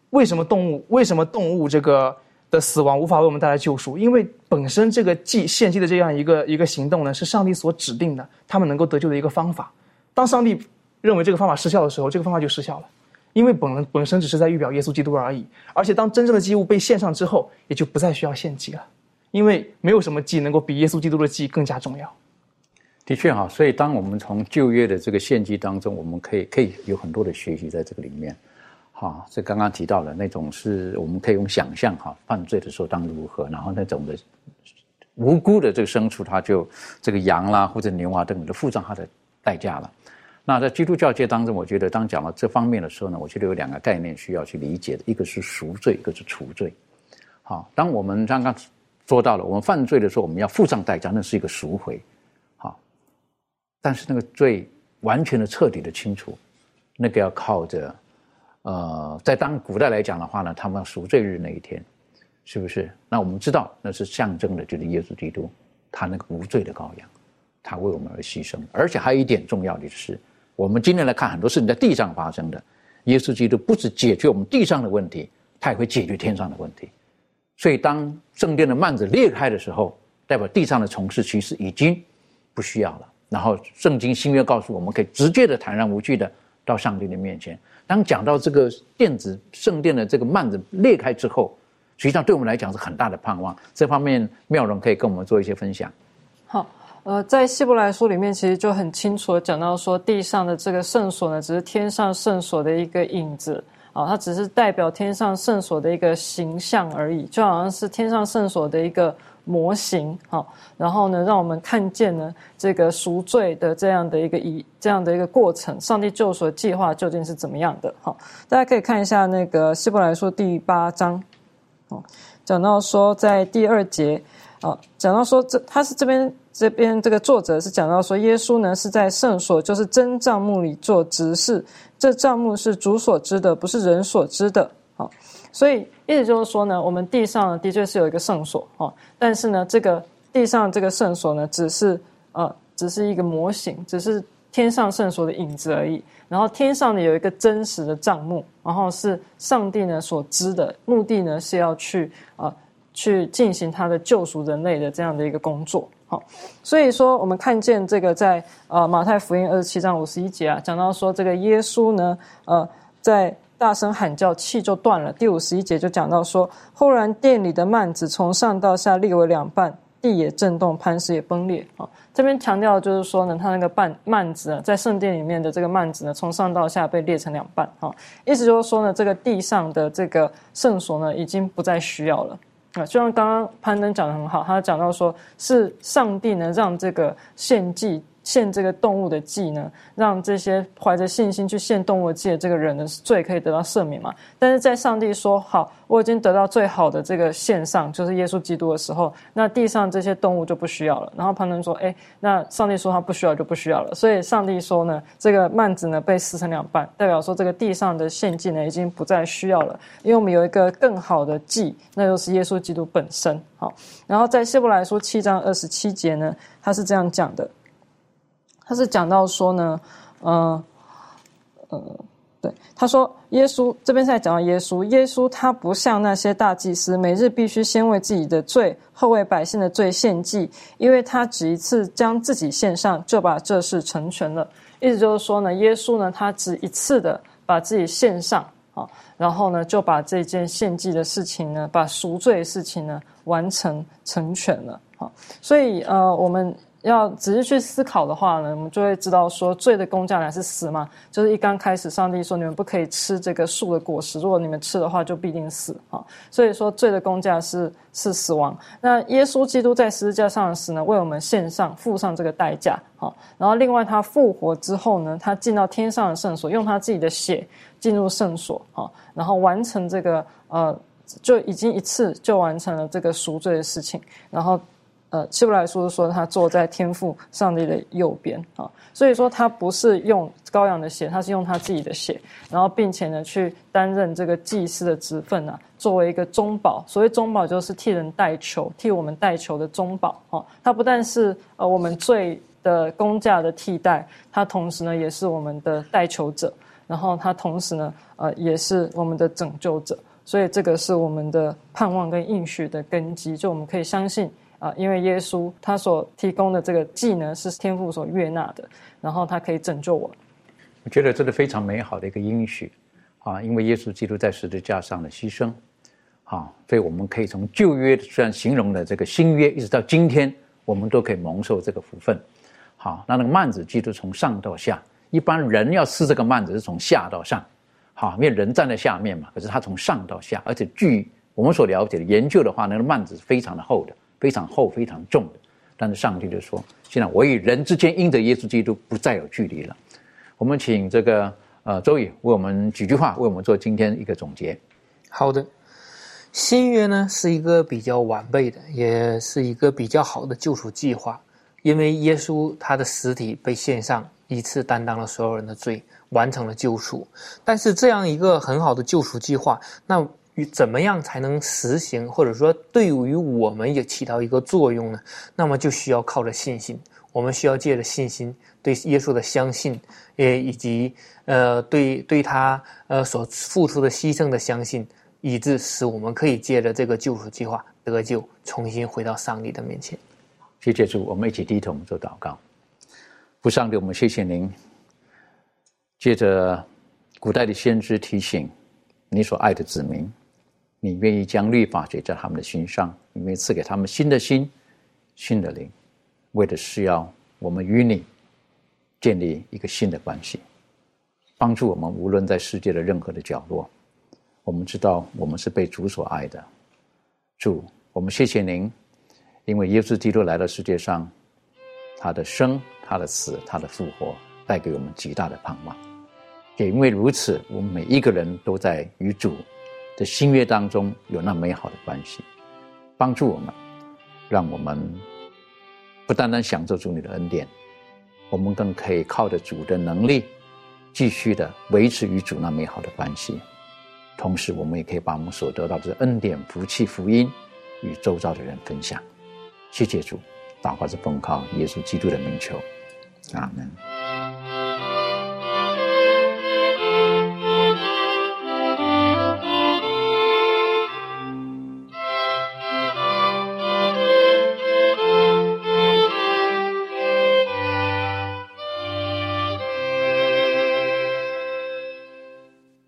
为什么动物为什么动物这个。的死亡无法为我们带来救赎，因为本身这个祭献祭的这样一个一个行动呢，是上帝所指定的，他们能够得救的一个方法。当上帝认为这个方法失效的时候，这个方法就失效了，因为本人本身只是在预表耶稣基督而已。而且当真正的祭物被献上之后，也就不再需要献祭了，因为没有什么祭能够比耶稣基督的祭更加重要。的确哈，所以当我们从旧约的这个献祭当中，我们可以可以有很多的学习在这个里面。哈，这刚刚提到的那种是我们可以用想象哈，犯罪的时候当如何，然后那种的无辜的这个牲畜，他就这个羊啦或者牛啊等等，就付上它的代价了。那在基督教界当中，我觉得当讲到这方面的时候呢，我觉得有两个概念需要去理解的，一个是赎罪，一个是除罪。好，当我们刚刚说到了，我们犯罪的时候，我们要付上代价，那是一个赎回。好，但是那个罪完全的、彻底的清除，那个要靠着。呃，在当古代来讲的话呢，他们赎罪日那一天，是不是？那我们知道那是象征的，就是耶稣基督，他那个无罪的羔羊，他为我们而牺牲。而且还有一点重要的是，我们今天来看很多事情在地上发生的，耶稣基督不止解决我们地上的问题，他也会解决天上的问题。所以当圣殿的幔子裂开的时候，代表地上的从事其实已经不需要了。然后圣经新约告诉我们，可以直接的坦然无惧的到上帝的面前。当讲到这个电子圣殿的这个幔子裂开之后，实际上对我们来讲是很大的盼望。这方面妙容可以跟我们做一些分享。好，呃，在希伯来书里面其实就很清楚的讲到说，地上的这个圣所呢，只是天上圣所的一个影子啊，它只是代表天上圣所的一个形象而已，就好像是天上圣所的一个。模型，好，然后呢，让我们看见呢这个赎罪的这样的一个以这样的一个过程，上帝救赎的计划究竟是怎么样的？好，大家可以看一下那个希伯来书第八章，哦，讲到说在第二节，啊，讲到说这他是这边这边这个作者是讲到说耶稣呢是在圣所，就是真帐幕里做执事，这帐幕是主所知的，不是人所知的，好。所以意思就是说呢，我们地上的确是有一个圣所哦，但是呢，这个地上这个圣所呢，只是呃，只是一个模型，只是天上圣所的影子而已。然后天上呢有一个真实的帐幕，然后是上帝呢所知的目的呢是要去啊去进行他的救赎人类的这样的一个工作。好，所以说我们看见这个在呃马太福音二十七章五十一节啊，讲到说这个耶稣呢呃在。大声喊叫，气就断了。第五十一节就讲到说，忽然殿里的幔子从上到下裂为两半，地也震动，磐石也崩裂。啊，这边强调就是说呢，它那个幔幔子啊，在圣殿里面的这个幔子呢，从上到下被裂成两半。啊，意思就是说呢，这个地上的这个圣所呢，已经不再需要了。啊，就像刚刚攀登讲的很好，他讲到说是上帝能，让这个献祭献这个动物的祭呢，让这些怀着信心去献动物的祭的这个人的罪可以得到赦免嘛？但是在上帝说好，我已经得到最好的这个献上，就是耶稣基督的时候，那地上这些动物就不需要了。然后旁人说：“哎，那上帝说他不需要就不需要了。”所以上帝说呢，这个幔子呢被撕成两半，代表说这个地上的献祭呢已经不再需要了，因为我们有一个更好的祭，那就是耶稣基督本身。好，然后在希伯来书七章二十七节呢，他是这样讲的。他是讲到说呢，呃，呃，对，他说耶稣这边是在讲到耶稣，耶稣他不像那些大祭司，每日必须先为自己的罪，后为百姓的罪献祭，因为他只一次将自己献上，就把这事成全了。意思就是说呢，耶稣呢，他只一次的把自己献上啊，然后呢，就把这件献祭的事情呢，把赎罪的事情呢，完成成全了啊。所以呃，我们。要仔细去思考的话呢，我们就会知道说，罪的工价乃是死嘛。就是一刚开始，上帝说你们不可以吃这个树的果实，如果你们吃的话，就必定死啊。所以说，罪的工价是是死亡。那耶稣基督在十字架上的死呢，为我们献上付上这个代价啊。然后另外他复活之后呢，他进到天上的圣所，用他自己的血进入圣所啊，然后完成这个呃，就已经一次就完成了这个赎罪的事情，然后。呃，希伯来书说他坐在天父上帝的右边啊，所以说他不是用羔羊的血，他是用他自己的血，然后并且呢去担任这个祭司的职分啊，作为一个中保。所谓中保就是替人代求，替我们代求的中保啊。他不但是呃我们罪的公价的替代，他同时呢也是我们的代求者，然后他同时呢呃也是我们的拯救者。所以这个是我们的盼望跟应许的根基，就我们可以相信。啊，因为耶稣他所提供的这个技能是天父所悦纳的，然后他可以拯救我。我觉得这是非常美好的一个应许啊！因为耶稣基督在十字架上的牺牲，啊，所以我们可以从旧约虽然形容的这个新约，一直到今天，我们都可以蒙受这个福分。好，那那个幔子基督从上到下，一般人要撕这个幔子是从下到上，好，因为人站在下面嘛，可是他从上到下，而且据我们所了解的研究的话，那个幔子是非常的厚的。非常厚、非常重的，但是上帝就说：“现在我与人之间因着耶稣基督不再有距离了。”我们请这个呃周宇为我们几句话，为我们做今天一个总结。好的，新约呢是一个比较完备的，也是一个比较好的救赎计划，因为耶稣他的实体被献上，一次担当了所有人的罪，完成了救赎。但是这样一个很好的救赎计划，那。与怎么样才能实行，或者说对于我们也起到一个作用呢？那么就需要靠着信心，我们需要借着信心对耶稣的相信，也以及呃对对他呃所付出的牺牲的相信，以致使我们可以借着这个救赎计划得救，重新回到上帝的面前。谢谢主，我们一起低头做祷告。父上帝，我们谢谢您，借着古代的先知提醒你所爱的子民。你愿意将律法写在他们的心上，你愿意赐给他们新的心、新的灵，为的是要我们与你建立一个新的关系，帮助我们无论在世界的任何的角落，我们知道我们是被主所爱的。主，我们谢谢您，因为耶稣基督来到世界上，他的生、他的死、他的复活，带给我们极大的盼望。也因为如此，我们每一个人都在与主。在新约当中有那美好的关系，帮助我们，让我们不单单享受主你的恩典，我们更可以靠着主的能力，继续的维持与主那美好的关系。同时，我们也可以把我们所得到的恩典、福气、福音与周遭的人分享。谢谢主，祷告是奉靠耶稣基督的名求，阿门。